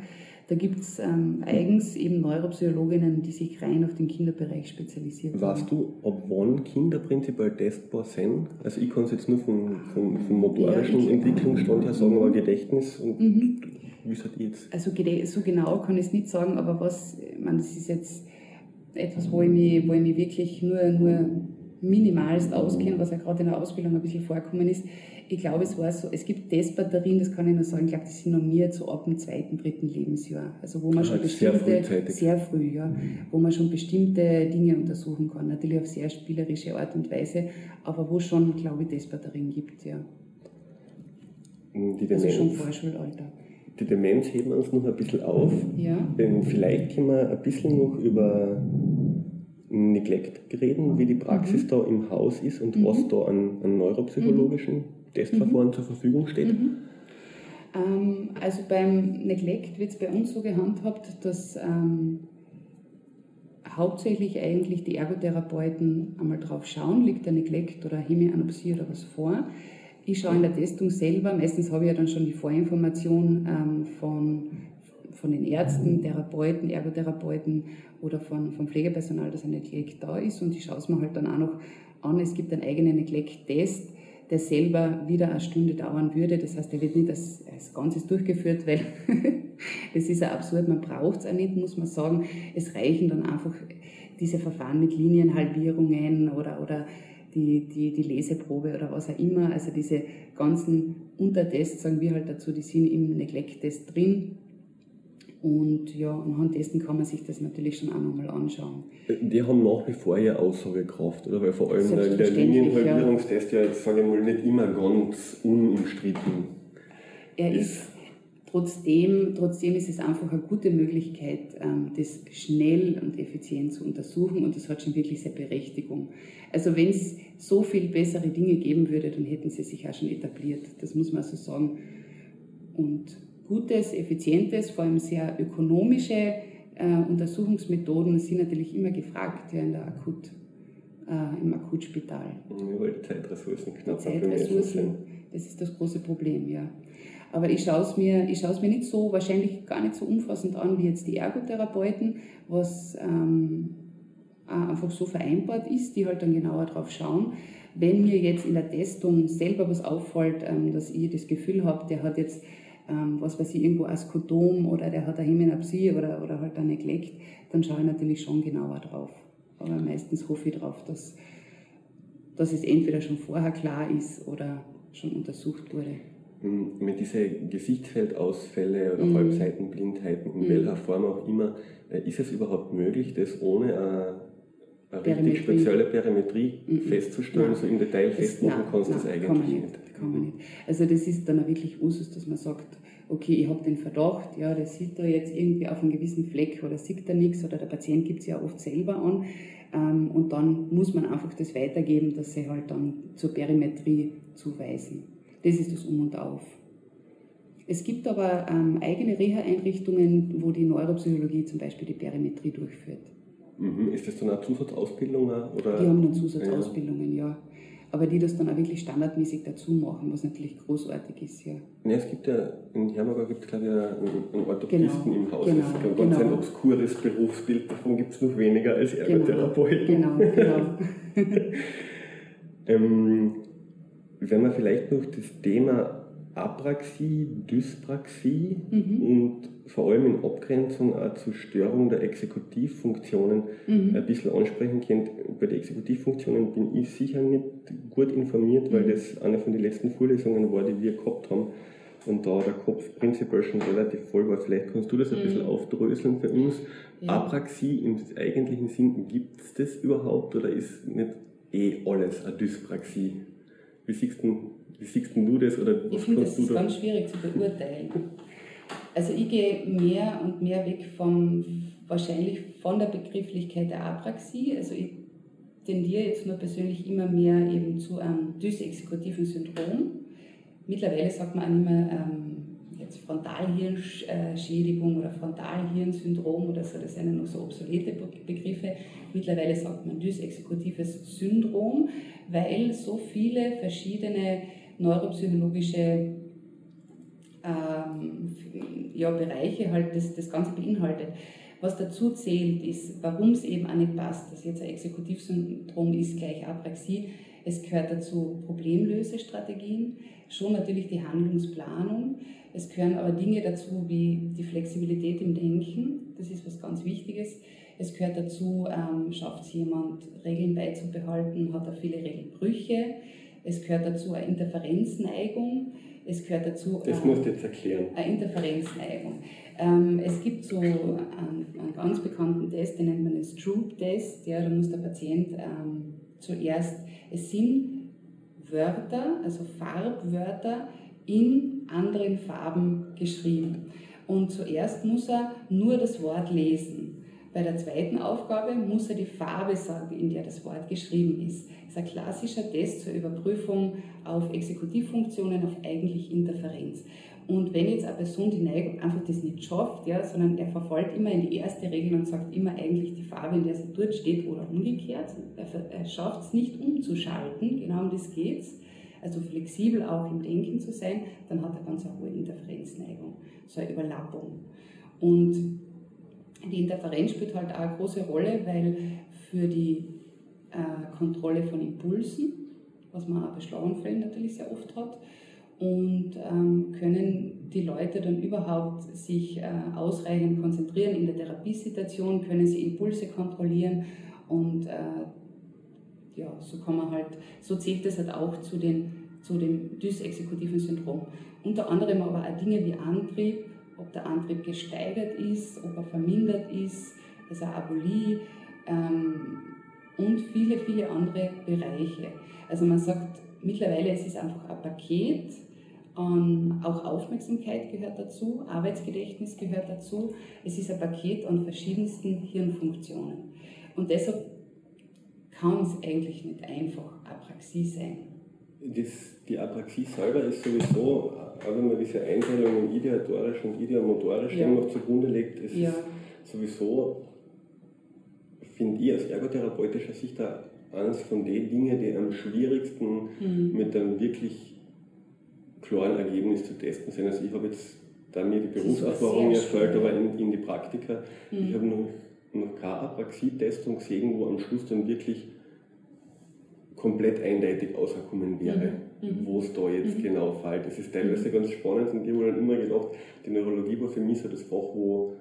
Da gibt es ähm, eigens eben Neuropsychologinnen, die sich rein auf den Kinderbereich spezialisiert haben. Weißt du, ab wann Kinder prinzipiell testbar sind? Also ich kann es jetzt nur vom, vom, vom motorischen ja, Entwicklungsstand her sagen, aber Gedächtnis und mhm. Wie seid ihr jetzt? Also so genau kann ich es nicht sagen, aber was, ich meine, das ist jetzt etwas, wo ich mich, wo ich mich wirklich nur, nur minimalst auskenne, was ja gerade in der Ausbildung ein bisschen vorkommen ist. Ich glaube, es war so, es gibt Testbatterien, das kann ich nur sagen, ich glaube, die sind normiert so ab dem zweiten, dritten Lebensjahr. Also wo man schon bestimmte, sehr, sehr früh, ja, mhm. wo man schon bestimmte Dinge untersuchen kann. Natürlich auf sehr spielerische Art und Weise, aber wo schon, glaube ich, Testbatterien gibt, ja. Die Demenz, also schon Vorschulalter. Die Demenz heben wir uns noch ein bisschen auf. Ja. Ähm, vielleicht können wir ein bisschen noch über Neglect reden, wie die Praxis mhm. da im Haus ist und mhm. was da an, an neuropsychologischen mhm. Testverfahren mhm. zur Verfügung steht. Mhm. Ähm, also beim Neglect wird es bei uns so gehandhabt, dass ähm, hauptsächlich eigentlich die Ergotherapeuten einmal drauf schauen, liegt der Neglect oder Hemianopsie oder was vor. Ich schaue in der Testung selber, meistens habe ich ja dann schon die Vorinformation ähm, von von den Ärzten, Therapeuten, Ergotherapeuten oder von, vom Pflegepersonal, dass ein Neglect da ist und ich schaue es mir halt dann auch noch an. Es gibt einen eigenen Neglect-Test, der selber wieder eine Stunde dauern würde. Das heißt, er wird nicht als, als Ganzes durchgeführt, weil [laughs] das ist ja absurd, man braucht es auch nicht, muss man sagen. Es reichen dann einfach diese Verfahren mit Linienhalbierungen oder, oder die, die, die Leseprobe oder was auch immer. Also diese ganzen Untertests, sagen wir halt dazu, die sind im Neglect-Test drin. Und ja, anhand dessen kann man sich das natürlich schon auch nochmal anschauen. Die haben nach wie vor ja Aussagekraft, oder? Weil vor allem der Linienhalbierungstest ja, jetzt sage ich mal, nicht immer ganz unumstritten er ist. ist trotzdem, trotzdem ist es einfach eine gute Möglichkeit, ähm, das schnell und effizient zu untersuchen und das hat schon wirklich seine Berechtigung. Also wenn es so viel bessere Dinge geben würde, dann hätten sie sich auch schon etabliert. Das muss man so sagen. Und gutes, effizientes, vor allem sehr ökonomische äh, Untersuchungsmethoden sind natürlich immer gefragt ja, in der Akut, äh, im Akutspital. Ja, weil die Zeitressourcen knapp die Zeitressourcen, das ist das große Problem, ja. Aber ich schaue es mir, mir nicht so, wahrscheinlich gar nicht so umfassend an wie jetzt die Ergotherapeuten, was ähm, einfach so vereinbart ist, die halt dann genauer drauf schauen. Wenn mir jetzt in der Testung selber was auffällt, ähm, dass ich das Gefühl habe, der hat jetzt ähm, was weiß ich, irgendwo Askotom oder der hat eine Hämenapsie oder, oder halt ein Neglect, dann schaue ich natürlich schon genauer drauf. Aber meistens hoffe ich darauf, dass, dass es entweder schon vorher klar ist oder schon untersucht wurde. Hm, mit diese Gesichtsfeldausfälle oder mhm. Halbseitenblindheiten, in mhm. welcher Form auch immer, äh, ist es überhaupt möglich, das ohne eine, eine richtig spezielle Perimetrie mhm. festzustellen, nein. so im Detail festmachen kannst du das eigentlich kann nicht. nicht. Kann man nicht. Also das ist dann auch wirklich Usus, dass man sagt, okay, ich habe den Verdacht, ja, der sieht da jetzt irgendwie auf einem gewissen Fleck oder sieht da nichts oder der Patient gibt es ja oft selber an ähm, und dann muss man einfach das weitergeben, dass sie halt dann zur Perimetrie zuweisen. Das ist das Um und Auf. Es gibt aber ähm, eigene Reha-Einrichtungen, wo die Neuropsychologie zum Beispiel die Perimetrie durchführt. Mhm. Ist das dann eine Zusatzausbildung? Oder? Die haben dann Zusatzausbildungen, ja. ja aber die das dann auch wirklich standardmäßig dazu machen, was natürlich großartig ist. Ja, ja es gibt ja, in Hermagau gibt es glaube ich einen Orthopädisten genau, im Haus. Genau, das ist ganz genau. ein obskures Berufsbild, davon gibt es noch weniger als genau, Ergotherapeuten. Genau, genau. [laughs] [laughs] ähm, wenn man vielleicht noch das Thema Apraxie, Dyspraxie mhm. und vor allem in Abgrenzung auch zur Störung der Exekutivfunktionen mhm. ein bisschen ansprechen könnt. Bei den Exekutivfunktionen bin ich sicher nicht gut informiert, weil mhm. das eine von den letzten Vorlesungen war, die wir gehabt haben und da der Kopf prinzipiell schon relativ voll war. Vielleicht kannst du das ein mhm. bisschen aufdröseln für uns. Ja. Apraxie im eigentlichen Sinn, gibt es das überhaupt oder ist nicht eh alles eine Dyspraxie? Wie siehst du wie siehst du das? Oder ich finde, das ist ganz schwierig zu beurteilen. Also ich gehe mehr und mehr weg vom, wahrscheinlich von der Begrifflichkeit der Apraxie. Also ich tendiere jetzt nur persönlich immer mehr eben zu einem dysexekutiven Syndrom. Mittlerweile sagt man auch nicht mehr jetzt Frontalhirnschädigung oder Frontalhirnsyndrom oder so, das sind ja noch so obsolete Begriffe. Mittlerweile sagt man dysexekutives Syndrom, weil so viele verschiedene neuropsychologische ähm, ja, Bereiche halt das, das Ganze beinhaltet. Was dazu zählt, ist, warum es eben auch nicht passt, dass jetzt ein Exekutivsyndrom ist gleich Apraxie. Es gehört dazu Problemlösestrategien, schon natürlich die Handlungsplanung. Es gehören aber Dinge dazu wie die Flexibilität im Denken, das ist was ganz Wichtiges. Es gehört dazu, ähm, schafft es jemand, Regeln beizubehalten, hat er viele Regelbrüche es gehört dazu eine Interferenzneigung. Es gehört dazu. Das musst du jetzt erklären. Eine Interferenzneigung. Ähm, es gibt so einen, einen, ganz bekannten Test, den nennt man den Stroop-Test. Ja, da muss der Patient ähm, zuerst, es sind Wörter, also Farbwörter in anderen Farben geschrieben. Und zuerst muss er nur das Wort lesen. Bei der zweiten Aufgabe muss er die Farbe sagen, in der das Wort geschrieben ist. Das ist ein klassischer Test zur Überprüfung auf Exekutivfunktionen, auf eigentlich Interferenz. Und wenn jetzt eine Person die Neigung einfach das nicht schafft, ja, sondern er verfolgt immer in die erste Regel und sagt immer eigentlich die Farbe, in der sie dort steht oder umgekehrt, er, er schafft es nicht umzuschalten, genau um das geht es, also flexibel auch im Denken zu sein, dann hat er ganz eine hohe Interferenzneigung, so eine Überlappung. Und die Interferenz spielt halt auch eine große Rolle, weil für die äh, Kontrolle von Impulsen was man auch bei Schlaganfällen natürlich sehr oft hat. Und ähm, können die Leute dann überhaupt sich äh, ausreichend konzentrieren in der Therapiesituation, können sie Impulse kontrollieren und äh, ja, so kann man halt, so zählt das halt auch zu, den, zu dem dysexekutiven Syndrom. Unter anderem aber auch Dinge wie Antrieb, ob der Antrieb gesteigert ist, ob er vermindert ist, also Abolie ähm, und viele, viele andere Bereiche. Also man sagt mittlerweile, es ist einfach ein Paket, an, auch Aufmerksamkeit gehört dazu, Arbeitsgedächtnis gehört dazu. Es ist ein Paket an verschiedensten Hirnfunktionen. Und deshalb kann es eigentlich nicht einfach Apraxie sein. Das, die Apraxie selber ist sowieso, auch wenn man diese Einteilung in ideatorisch und ideomotorisch ja. noch zugrunde legt, ist ja. sowieso, finde ich aus ergotherapeutischer Sicht eines von den Dingen, die am schwierigsten mhm. mit einem wirklich klaren Ergebnis zu testen sind. Also ich habe jetzt da mir die Berufserfahrung erfolgt, aber in, in die Praktika, mhm. ich habe noch noch keine Apraxie-Testung gesehen, wo am Schluss dann wirklich komplett eindeutig ausgekommen wäre, mhm. mhm. wo es da jetzt mhm. genau fällt. Das ist teilweise mhm. ganz spannend und ich habe dann immer gedacht, die Neurologie war für mich so das Fach, wo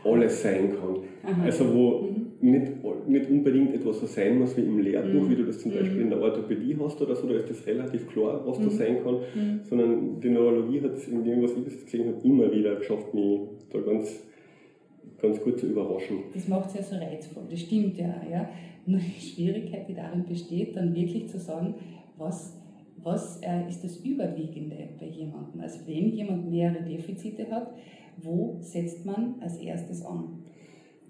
Klar. alles sein kann. Aha. Also wo mhm. nicht, nicht unbedingt etwas so sein muss wie im Lehrbuch, mhm. wie du das zum Beispiel in der Orthopädie hast oder so, da ist das relativ klar, was da sein kann, sondern die Neurologie hat es in dem, was ich bis gesehen habe, immer wieder geschafft, mich da ganz ganz gut zu überraschen. Das macht es ja so reizvoll, das stimmt ja, ja. Nur die Schwierigkeit, die darin besteht, dann wirklich zu sagen, was, was äh, ist das Überwiegende bei jemandem? Also wenn jemand mehrere Defizite hat, wo setzt man als erstes an?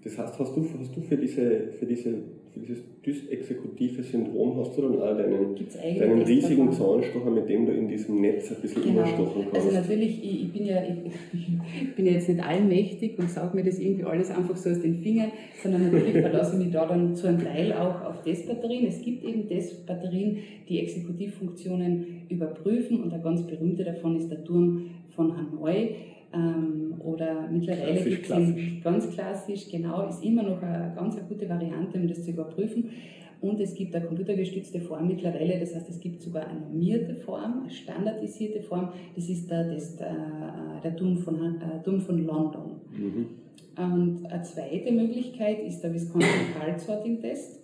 Das heißt, hast du, hast du für, diese, für diese dieses dysexekutive Syndrom hast du dann auch deinen, deinen riesigen Zahnstocher, mit dem du in diesem Netz ein bisschen genau. überstochen kannst. Also natürlich, ich, ich bin ja ich, [laughs] ich, bin ja jetzt nicht allmächtig und sage mir das irgendwie alles einfach so aus den Fingern, sondern natürlich verlasse ich mich da dann zu einem Teil auch auf Testbatterien. Es gibt eben Testbatterien, die Exekutivfunktionen überprüfen und ein ganz berühmter davon ist der Turm von Hanoi ähm, oder mittlerweile gibt es ganz klassisch, genau, ist immer noch eine ganz eine gute Variante, um das zu überprüfen. Und es gibt eine computergestützte Form mittlerweile, das heißt, es gibt sogar eine normierte Form, eine standardisierte Form, das ist der, das, der, äh, der Turm, von, äh, Turm von London. Mhm. Und eine zweite Möglichkeit ist der Wisconsin Card Sorting Test.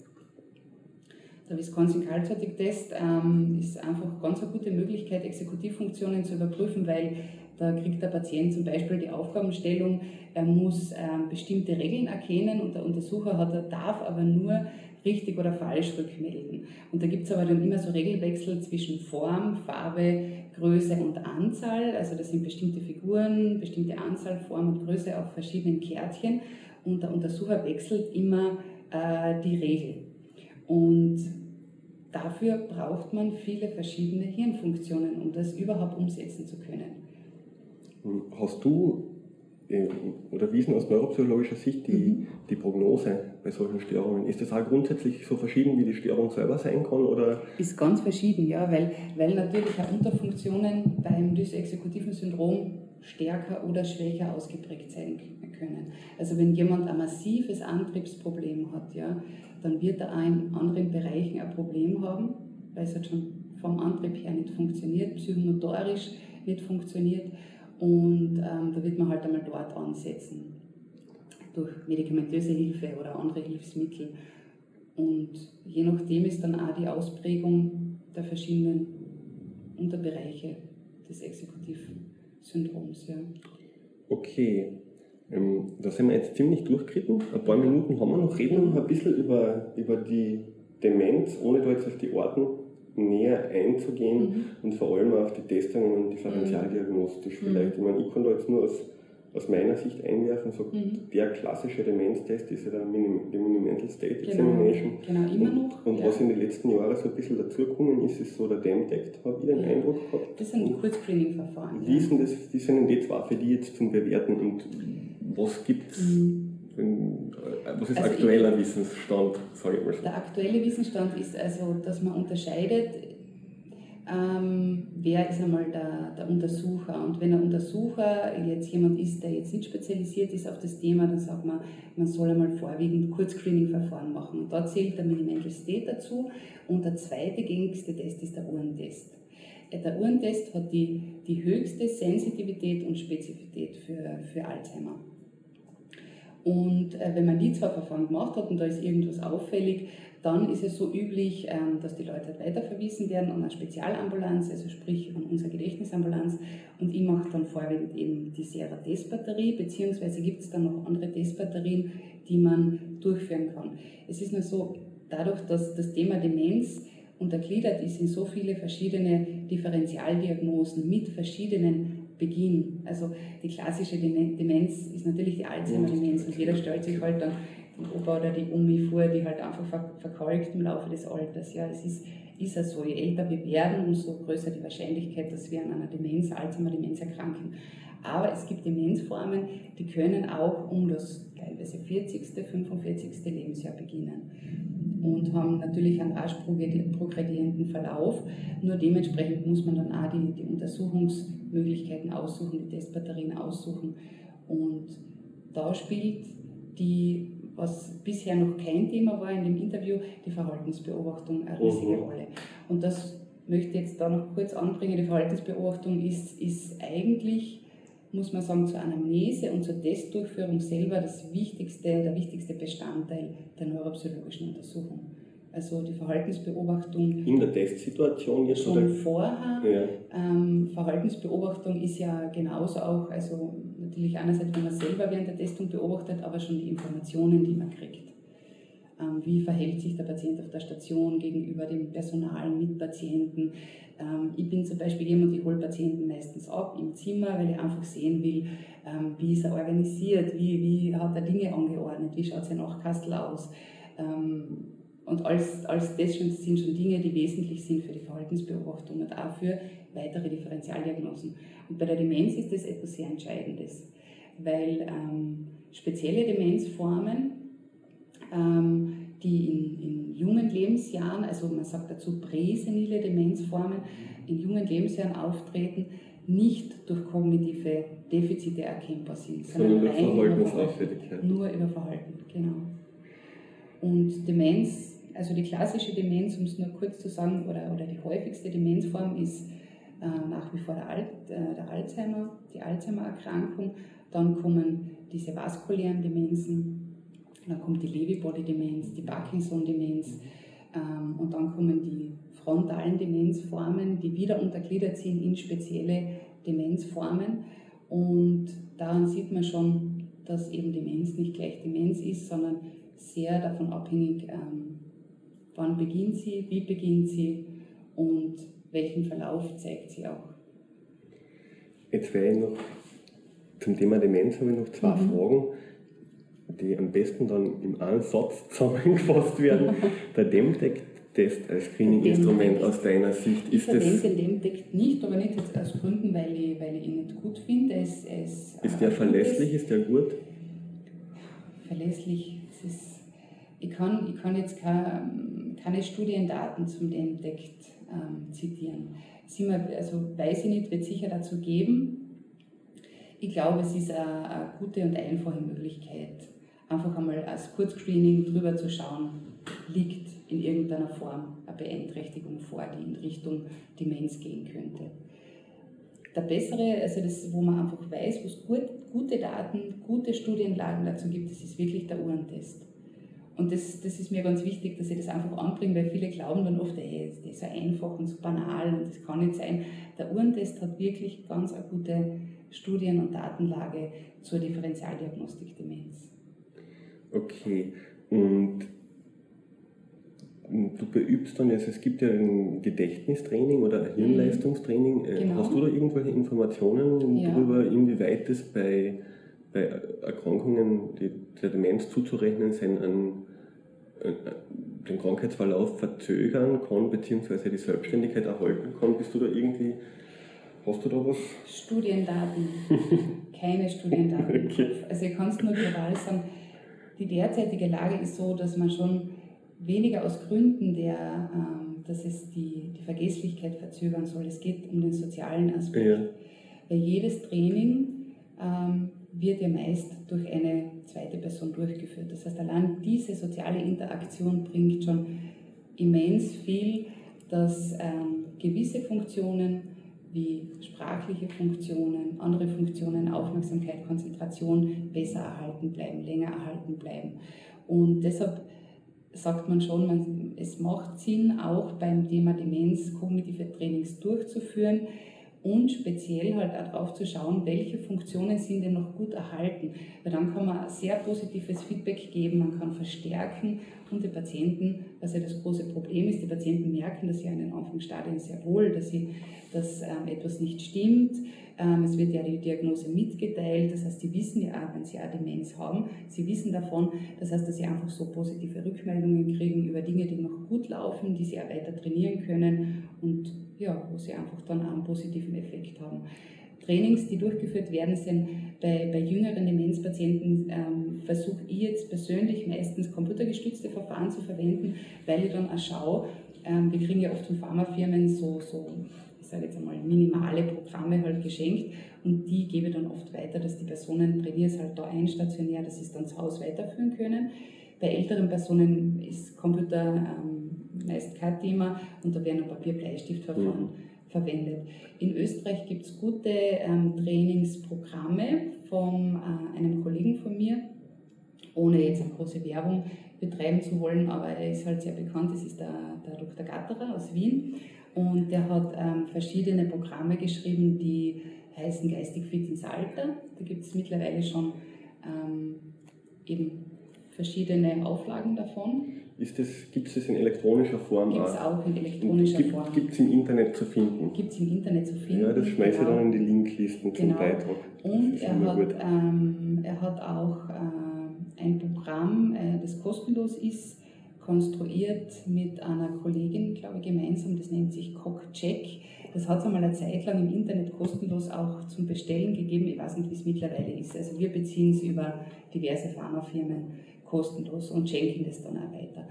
Der Wisconsin Card Sorting Test ähm, ist einfach ganz eine gute Möglichkeit, Exekutivfunktionen zu überprüfen, weil da kriegt der Patient zum Beispiel die Aufgabenstellung, er muss ähm, bestimmte Regeln erkennen und der Untersucher hat, er darf aber nur richtig oder falsch rückmelden. Und da gibt es aber dann immer so Regelwechsel zwischen Form, Farbe, Größe und Anzahl. Also das sind bestimmte Figuren, bestimmte Anzahl, Form und Größe auf verschiedenen Kärtchen und der Untersucher wechselt immer äh, die Regel. Und dafür braucht man viele verschiedene Hirnfunktionen, um das überhaupt umsetzen zu können. Hast du äh, oder wie ist denn aus neuropsychologischer Sicht die, mhm. die Prognose bei solchen Störungen? Ist das auch grundsätzlich so verschieden, wie die Störung selber sein kann? Oder? Ist ganz verschieden, ja, weil, weil natürlich auch Unterfunktionen beim dysexekutiven Syndrom stärker oder schwächer ausgeprägt sein können. Also wenn jemand ein massives Antriebsproblem hat, ja, dann wird er auch in anderen Bereichen ein Problem haben, weil es halt schon vom Antrieb her nicht funktioniert, psychomotorisch nicht funktioniert. Und ähm, da wird man halt einmal dort ansetzen, durch medikamentöse Hilfe oder andere Hilfsmittel. Und je nachdem ist dann auch die Ausprägung der verschiedenen Unterbereiche des Exekutivsyndroms. Ja. Okay, ähm, da sind wir jetzt ziemlich durchgeritten. Ein paar Minuten haben wir noch. Reden wir noch ein bisschen über, über die Demenz, ohne da jetzt auf die Orten näher einzugehen mhm. und vor allem auf die Testungen und differentialdiagnostisch mhm. vielleicht. Ich meine, ich kann da jetzt nur aus, aus meiner Sicht einwerfen, so mhm. der klassische Demenztest ist ja der Minim, die Minimental State genau. Examination. Genau, immer noch. Und, und ja. was in den letzten Jahren so ein bisschen dazugekommen ist, ist so der DEMDECT, habe ich den ja. Eindruck gehabt. Das sind die Kurzscreening-Verfahren. Wie ja. sind das, die sind die zwei für die jetzt zum Bewerten und was gibt es? Mhm. Was ist also aktueller ich, Wissensstand, sage ich mal so? Der aktuelle Wissensstand ist also, dass man unterscheidet ähm, wer ist einmal der, der, Untersucher. Und wenn ein Untersucher jetzt jemand ist, der jetzt nicht spezialisiert ist auf das Thema, dann sagt man, man soll einmal vorwiegend Kurzscreening-Verfahren machen. Und da zählt der Minimental State dazu. Und der zweite gängigste Test ist der Uhrentest. Äh, der Uhrentest hat die, die höchste Sensitivität und Spezifität für, für Alzheimer. Und äh, wenn man die zwei Verfahren gemacht hat und da ist irgendwas auffällig, dann ist es so üblich, ähm, dass die Leute weiterverwiesen werden an eine Spezialambulanz, also sprich an unsere Gedächtnisambulanz. Und ich mache dann vorwiegend eben die Sera-Testbatterie, beziehungsweise gibt es dann noch andere Testbatterien, die man durchführen kann. Es ist nur so, dadurch, dass das Thema Demenz untergliedert ist in so viele verschiedene Differentialdiagnosen mit verschiedenen Beginn. Also die klassische Demenz ist natürlich die Alzheimer-Demenz und jeder stellt sich halt dann den Opa oder die Omi vor, die halt einfach verkalkt im Laufe des Alters. Ja, es ist, ist ja so, je älter wir werden, umso größer die Wahrscheinlichkeit, dass wir an einer Demenz, Alzheimer-Demenz erkranken. Aber es gibt Demenzformen, die können auch um das teilweise 40., 45. Lebensjahr beginnen und haben natürlich einen rasch progredienten Verlauf. Nur dementsprechend muss man dann auch die, die Untersuchungsmöglichkeiten aussuchen, die Testbatterien aussuchen. Und da spielt die, was bisher noch kein Thema war in dem Interview, die Verhaltensbeobachtung eine riesige mhm. Rolle. Und das möchte ich jetzt da noch kurz anbringen. Die Verhaltensbeobachtung ist, ist eigentlich muss man sagen, zur Anamnese und zur Testdurchführung selber das wichtigste, der wichtigste Bestandteil der neuropsychologischen Untersuchung. Also die Verhaltensbeobachtung. In der Testsituation jetzt schon oder? vorher. Ja. Ähm, Verhaltensbeobachtung ist ja genauso auch, also natürlich einerseits, wenn man selber während der Testung beobachtet, aber schon die Informationen, die man kriegt. Ähm, wie verhält sich der Patient auf der Station gegenüber dem Personal, Mitpatienten, ähm, ich bin zum Beispiel jemand, ich hole Patienten meistens ab im Zimmer, weil ich einfach sehen will, ähm, wie ist er organisiert, wie, wie hat er Dinge angeordnet, wie schaut sein Nachkastel aus. Und alles, alles das sind schon Dinge, die wesentlich sind für die Verhaltensbeobachtung und auch für weitere Differentialdiagnosen. Und bei der Demenz ist das etwas sehr Entscheidendes, weil ähm, spezielle Demenzformen ähm, die in, in jungen Lebensjahren, also man sagt dazu präsenile Demenzformen, in jungen Lebensjahren auftreten, nicht durch kognitive Defizite erkennbar sind, sondern rein über Verhalten. Nur über Verhalten, genau. Und Demenz, also die klassische Demenz, um es nur kurz zu sagen, oder, oder die häufigste Demenzform ist nach wie vor der, Alt, äh, der Alzheimer, die Alzheimer-Erkrankung. Dann kommen diese vaskulären Demenzen, dann kommt die Lewy-Body-Demenz, die Parkinson-Demenz ähm, und dann kommen die frontalen Demenzformen, die wieder untergliedert sind in spezielle Demenzformen. Und daran sieht man schon, dass eben Demenz nicht gleich Demenz ist, sondern sehr davon abhängig, ähm, wann beginnt sie, wie beginnt sie und welchen Verlauf zeigt sie auch. Jetzt wäre ich noch zum Thema Demenz habe ich noch zwei mhm. Fragen die am besten dann im einen Satz [laughs] zusammengefasst werden. Der Demtec-Test als Screening-Instrument aus deiner Sicht ist das. Ich verwende den Demtec nicht, aber nicht jetzt aus Gründen, weil ich, weil ich ihn nicht gut finde. Es, es, ist der verlässlich? Ist der gut? Verlässlich. Ist, ich, kann, ich kann jetzt keine, keine Studiendaten zum Demtec ähm, zitieren. Wir, also weiß ich nicht, wird sicher dazu geben. Ich glaube, es ist eine, eine gute und einfache Möglichkeit, einfach einmal als Kurzscreening drüber zu schauen, liegt in irgendeiner Form eine Beeinträchtigung vor, die in Richtung Demenz gehen könnte. Der bessere, also das, wo man einfach weiß, wo es gut, gute Daten, gute Studienlagen dazu gibt, das ist wirklich der Uhrentest. Und das, das ist mir ganz wichtig, dass ich das einfach anbringe, weil viele glauben dann oft, ey, das ist so einfach und so banal und das kann nicht sein. Der Uhrentest hat wirklich ganz eine gute Studien- und Datenlage zur Differentialdiagnostik Demenz. Okay. Und du beübst dann, also es gibt ja ein Gedächtnistraining oder ein Hirnleistungstraining. Äh, genau. Hast du da irgendwelche Informationen ja. darüber, inwieweit es bei, bei Erkrankungen, die der Demenz zuzurechnen sind, an, den Krankheitsverlauf verzögern kann, beziehungsweise die Selbstständigkeit erhalten kann? Bist du da irgendwie, hast du da was? Studiendaten. [laughs] Keine Studiendaten. Okay. Also ich kann es nur global sagen, die derzeitige Lage ist so, dass man schon weniger aus Gründen der ähm, dass es die, die Vergesslichkeit verzögern soll. Es geht um den sozialen Aspekt. Ja. Weil jedes Training ähm, wird ja meist durch eine zweite Person durchgeführt. Das heißt, allein diese soziale Interaktion bringt schon immens viel, dass ähm, gewisse Funktionen wie sprachliche Funktionen, andere Funktionen, Aufmerksamkeit, Konzentration besser erhalten bleiben, länger erhalten bleiben. Und deshalb sagt man schon, man, es macht Sinn, auch beim Thema Demenz kognitive Trainings durchzuführen und speziell halt auch darauf zu schauen, welche Funktionen sind denn noch gut erhalten. Weil dann kann man sehr positives Feedback geben, man kann verstärken und die Patienten, was ja das große Problem ist, die Patienten merken das ja in den Anfangsstadien sehr wohl, dass, sie, dass ähm, etwas nicht stimmt. Ähm, es wird ja die Diagnose mitgeteilt, das heißt, sie wissen ja auch, wenn sie auch Demenz haben, sie wissen davon, das heißt, dass sie einfach so positive Rückmeldungen kriegen über Dinge, die noch gut laufen, die sie auch weiter trainieren können und ja, wo sie einfach dann auch einen positiven Effekt haben. Trainings, die durchgeführt werden, sind bei, bei jüngeren Demenzpatienten, ähm, versuche ich jetzt persönlich meistens computergestützte Verfahren zu verwenden, weil ich dann auch schaue, ähm, wir kriegen ja oft von Pharmafirmen so, so ich sage jetzt einmal, minimale Programme halt geschenkt und die gebe ich dann oft weiter, dass die Personen trainieren es halt da einstationär, dass sie es dann zu Hause weiterführen können. Bei älteren Personen ist Computer ähm, meist kein Thema und da werden ein Papier-Bleistiftverfahren mhm. Verwendet. In Österreich gibt es gute ähm, Trainingsprogramme von äh, einem Kollegen von mir, ohne jetzt eine große Werbung betreiben zu wollen, aber er ist halt sehr bekannt, das ist der, der Dr. Gatterer aus Wien und der hat ähm, verschiedene Programme geschrieben, die heißen Geistig fit ins Alter. Da gibt es mittlerweile schon ähm, eben verschiedene Auflagen davon. Gibt es das in elektronischer Form? Gibt es auch in elektronischer gibt, Form. Gibt es im Internet zu finden? Gibt es im Internet zu finden. Ja, das schmeiße genau. ich dann in die Linklisten zum genau. Beitrag. Und er hat, ähm, er hat auch äh, ein Programm, äh, das kostenlos ist, konstruiert mit einer Kollegin, glaube ich, gemeinsam, das nennt sich CockCheck. Das hat es einmal eine Zeit lang im Internet kostenlos auch zum Bestellen gegeben. Ich weiß nicht, wie es mittlerweile ist. Also wir beziehen es über diverse Pharmafirmen kostenlos und schenken das dann auch weiter.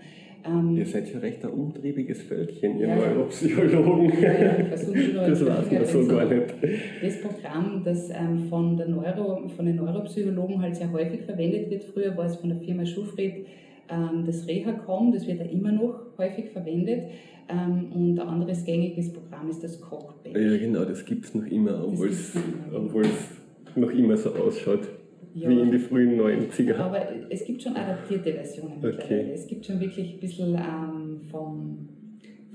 Ähm, ihr seid ja recht ein umtriebiges Völkchen, ihr ja, Neuropsychologen. [laughs] Ja, ja, das weiß man so gar nicht. Das Programm, das ähm, von, der Neuro, von den Neuropsychologen halt sehr häufig verwendet wird, früher war es von der Firma Schufried ähm, das Reha-Com, das wird ja immer noch häufig verwendet. Ähm, und ein anderes gängiges Programm ist das Cockback. Ja, genau, das gibt es noch immer, obwohl es noch immer so ausschaut. Ja. Wie in die frühen 90er. Aber es gibt schon adaptierte Versionen mittlerweile. Okay. Es gibt schon wirklich ein bisschen ähm, vom,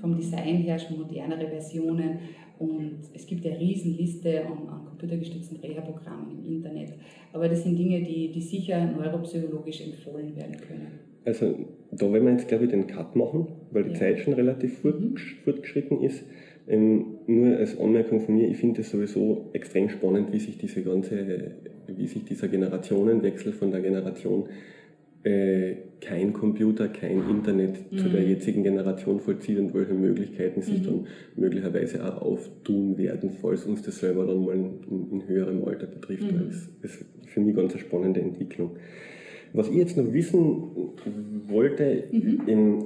vom Design her schon modernere Versionen. Und es gibt eine Riesenliste an, an computergestützten Reha-Programmen im Internet. Aber das sind Dinge, die, die sicher neuropsychologisch empfohlen werden können. Also da werden wir jetzt, glaube ich, den Cut machen, weil die ja. Zeit schon relativ mhm. fortgeschritten ist. Ähm, nur als Anmerkung von mir, ich finde es sowieso extrem spannend, wie sich diese ganze, wie sich dieser Generationenwechsel von der Generation äh, kein Computer, kein Internet mhm. zu der jetzigen Generation vollzieht und welche Möglichkeiten sich mhm. dann möglicherweise auch auftun werden, falls uns das selber dann mal in, in höherem Alter betrifft. Mhm. Das ist für mich ganz eine spannende Entwicklung. Was ich jetzt noch wissen wollte, mhm. in,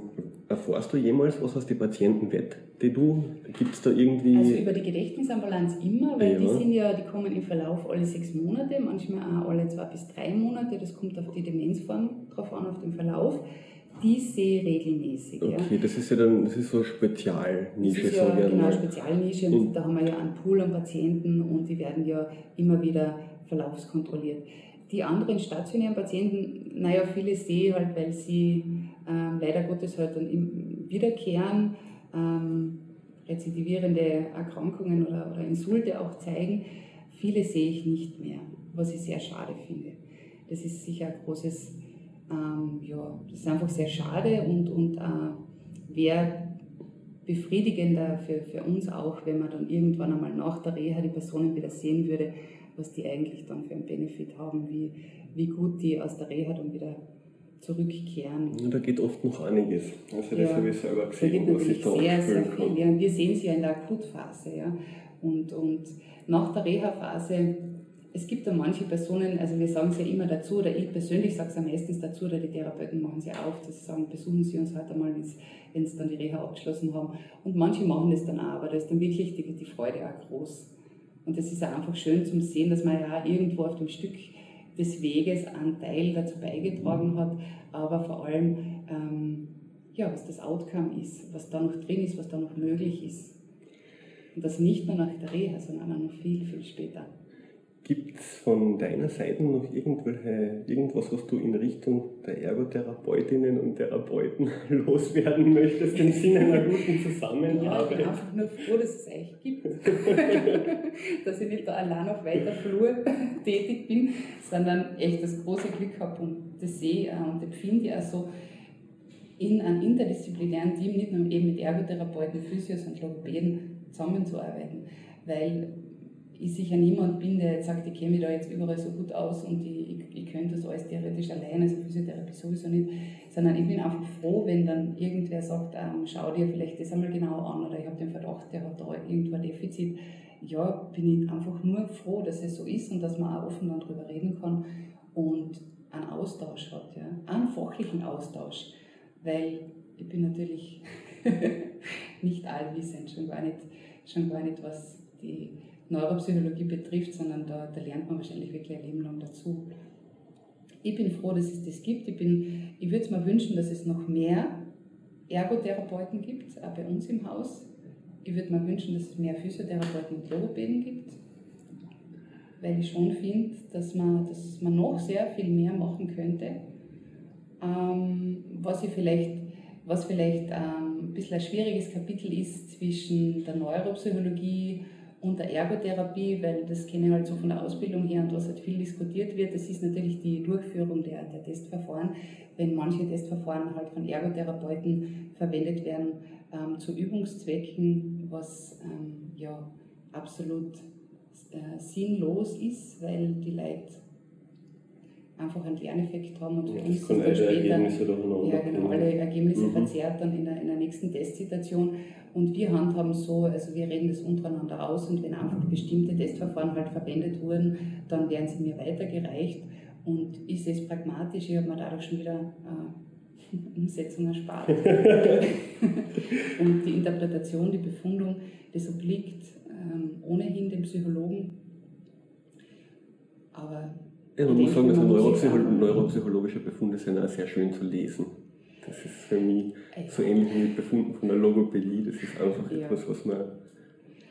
erfährst du jemals was aus den Patientenwett, die du, gibt es da irgendwie... Also über die Gedächtnisambulanz immer, weil ja. die sind ja, die kommen im Verlauf alle sechs Monate, manchmal auch alle zwei bis drei Monate, das kommt auf die Demenzform drauf an, auf den Verlauf. Die sehe ich regelmäßig. Okay, ja. das ist ja dann, das ist so Spezialnische. Das ist ja, genau, Spezialnische und, und da haben wir ja einen Pool an Patienten und die werden ja immer wieder verlaufskontrolliert. Die anderen stationären Patienten, naja, viele sehe ich halt, weil sie ähm, leider Gottes halt dann wiederkehren, ähm, rezidivierende Erkrankungen oder, oder Insulte auch zeigen. Viele sehe ich nicht mehr, was ich sehr schade finde. Das ist sicher ein großes, ähm, ja, das ist einfach sehr schade und, und äh, wäre befriedigender für, für uns auch, wenn man dann irgendwann einmal nach der Reha die Personen wieder sehen würde, was die eigentlich dann für einen Benefit haben, wie, wie gut die aus der Reha dann wieder zurückkehren. Ja, da geht oft noch einiges. Also das ja, habe ich selber gesehen, da was ich da sehr, sehr viel. Ja, wir sehen sie ja in der Akutphase. Ja. Und, und nach der Reha-Phase es gibt da manche Personen, also wir sagen es ja immer dazu, oder ich persönlich sage es ja meistens dazu, oder die Therapeuten machen es ja auf, dass sie sagen, besuchen Sie uns heute mal, wenn Sie dann die Reha abgeschlossen haben. Und manche machen das dann auch, aber da ist dann wirklich die, die Freude auch groß. Und das ist einfach schön zum Sehen, dass man ja irgendwo auf dem Stück des Weges einen Teil dazu beigetragen hat, aber vor allem, ähm, ja, was das Outcome ist, was da noch drin ist, was da noch möglich ist. Und das nicht nur nach der Reha, sondern auch noch viel, viel später. Gibt es von deiner Seite noch irgendwelche, irgendwas, was du in Richtung der Ergotherapeutinnen und Therapeuten [laughs] loswerden möchtest im Sinne einer guten Zusammenarbeit? Ja, ich bin einfach nur froh, dass es euch gibt. [laughs] dass ich nicht da allein auf weiter Flur tätig bin, sondern echt das große Glück habe und das sehe und empfinde ich auch so in einem interdisziplinären Team, nicht nur eben mit Ergotherapeuten, Physios und Logopäden zusammenzuarbeiten. Weil ich sicher niemand bin, der jetzt sagt, ich kenne mich da jetzt überall so gut aus und ich, ich, ich könnte das alles theoretisch alleine, also Physiotherapie sowieso nicht, sondern ich bin einfach froh, wenn dann irgendwer sagt, ähm, schau dir vielleicht das einmal genau an oder ich habe den Verdacht, der hat da irgendwo ein Defizit. Ja, bin ich einfach nur froh, dass es so ist und dass man auch offen darüber reden kann und einen Austausch hat, ja, einen fachlichen Austausch, weil ich bin natürlich [laughs] nicht allwissend, schon gar nicht, schon gar nicht was die Neuropsychologie betrifft, sondern da, da lernt man wahrscheinlich wirklich ein Leben lang dazu. Ich bin froh, dass es das gibt. Ich, ich würde mir wünschen, dass es noch mehr Ergotherapeuten gibt, auch bei uns im Haus. Ich würde mir wünschen, dass es mehr Physiotherapeuten und Logopäden gibt, weil ich schon finde, dass man, dass man noch sehr viel mehr machen könnte. Ähm, was, ich vielleicht, was vielleicht ähm, ein bisschen ein schwieriges Kapitel ist zwischen der Neuropsychologie der Ergotherapie, weil das kenne ich halt so von der Ausbildung her und was halt viel diskutiert wird, das ist natürlich die Durchführung der, der Testverfahren. Wenn manche Testverfahren halt von Ergotherapeuten verwendet werden ähm, zu Übungszwecken, was ähm, ja absolut äh, sinnlos ist, weil die Leute einfach einen Lerneffekt haben und verglichen ja, dann später Ergebnisse ja, genau, alle Ergebnisse mhm. verzerrt dann in der, in der nächsten Testsituation. Und wir handhaben so, also wir reden das untereinander aus und wenn einfach bestimmte Testverfahren halt verwendet wurden, dann werden sie mir weitergereicht. Und ich sehe es pragmatisch, ich habe mir dadurch schon wieder äh, [laughs] Umsetzung erspart. [laughs] und die Interpretation, die Befundung, das obliegt ähm, ohnehin dem Psychologen. Aber ja, man muss sagen, also Neuropsycholo neuropsychologische Befunde sind auch sehr schön zu lesen. Das ist für mich so ähnlich wie mit Befunden von der Logopädie. Das ist einfach ja. etwas, was man.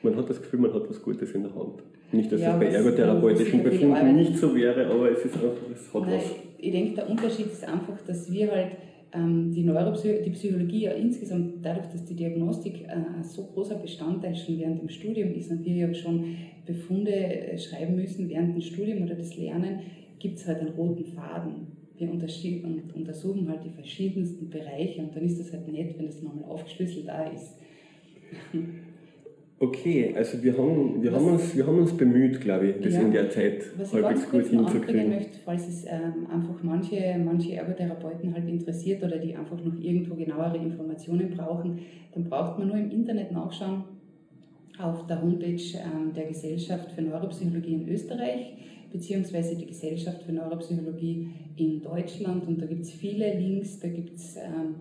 Man hat das Gefühl, man hat was Gutes in der Hand. Nicht, dass ja, es bei ergotherapeutischen Befunden nicht so wäre, aber es ist einfach, es hat Nein, was. Ich denke, der Unterschied ist einfach, dass wir halt die Neuropsychologie, die Psychologie ja insgesamt, dadurch, dass die Diagnostik äh, so großer Bestandteil schon während dem Studium ist und wir ja schon Befunde äh, schreiben müssen während dem Studium oder des Lernen, gibt es halt einen roten Faden. Wir untersuchen halt die verschiedensten Bereiche und dann ist das halt nett, wenn das nochmal aufgeschlüsselt da ist. [laughs] Okay, also wir haben, wir haben, uns, wir haben uns bemüht, glaube ich, das ja, in der Zeit halbwegs gut hinzukriegen. Möchte, falls es ähm, einfach manche, manche Ergotherapeuten halt interessiert oder die einfach noch irgendwo genauere Informationen brauchen, dann braucht man nur im Internet nachschauen auf der Homepage ähm, der Gesellschaft für Neuropsychologie in Österreich beziehungsweise die Gesellschaft für Neuropsychologie in Deutschland. Und da gibt es viele Links, da gibt es ähm,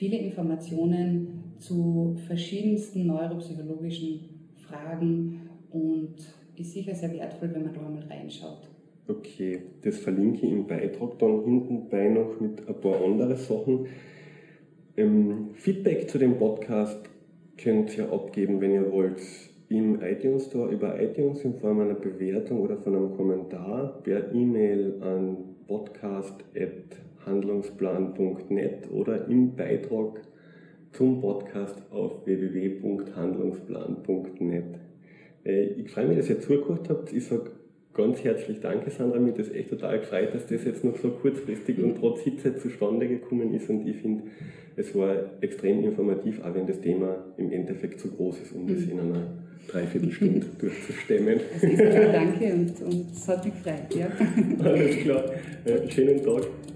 viele Informationen zu verschiedensten neuropsychologischen Fragen und ist sicher sehr wertvoll, wenn man da einmal reinschaut. Okay, das verlinke ich im Beitrag dann hinten bei noch mit ein paar anderen Sachen. Ähm, Feedback zu dem Podcast könnt ihr abgeben, wenn ihr wollt im iTunes Store über iTunes in Form einer Bewertung oder von einem Kommentar per E-Mail an podcast.handlungsplan.net oder im Beitrag zum Podcast auf www.handlungsplan.net. Äh, ich freue mich, dass ihr zugehört habt. Ich sage ganz herzlich Danke, Sandra. Mir ist echt total gefreut, dass das jetzt noch so kurzfristig und trotz Hitze zustande gekommen ist. Und ich finde, es war extrem informativ, auch wenn das Thema im Endeffekt zu groß ist, um das in einer Dreiviertelstunde [laughs] durchzustemmen. Das ist klar, danke und, und es hat mich gefreut. Ja. [laughs] Alles klar. Äh, schönen Tag.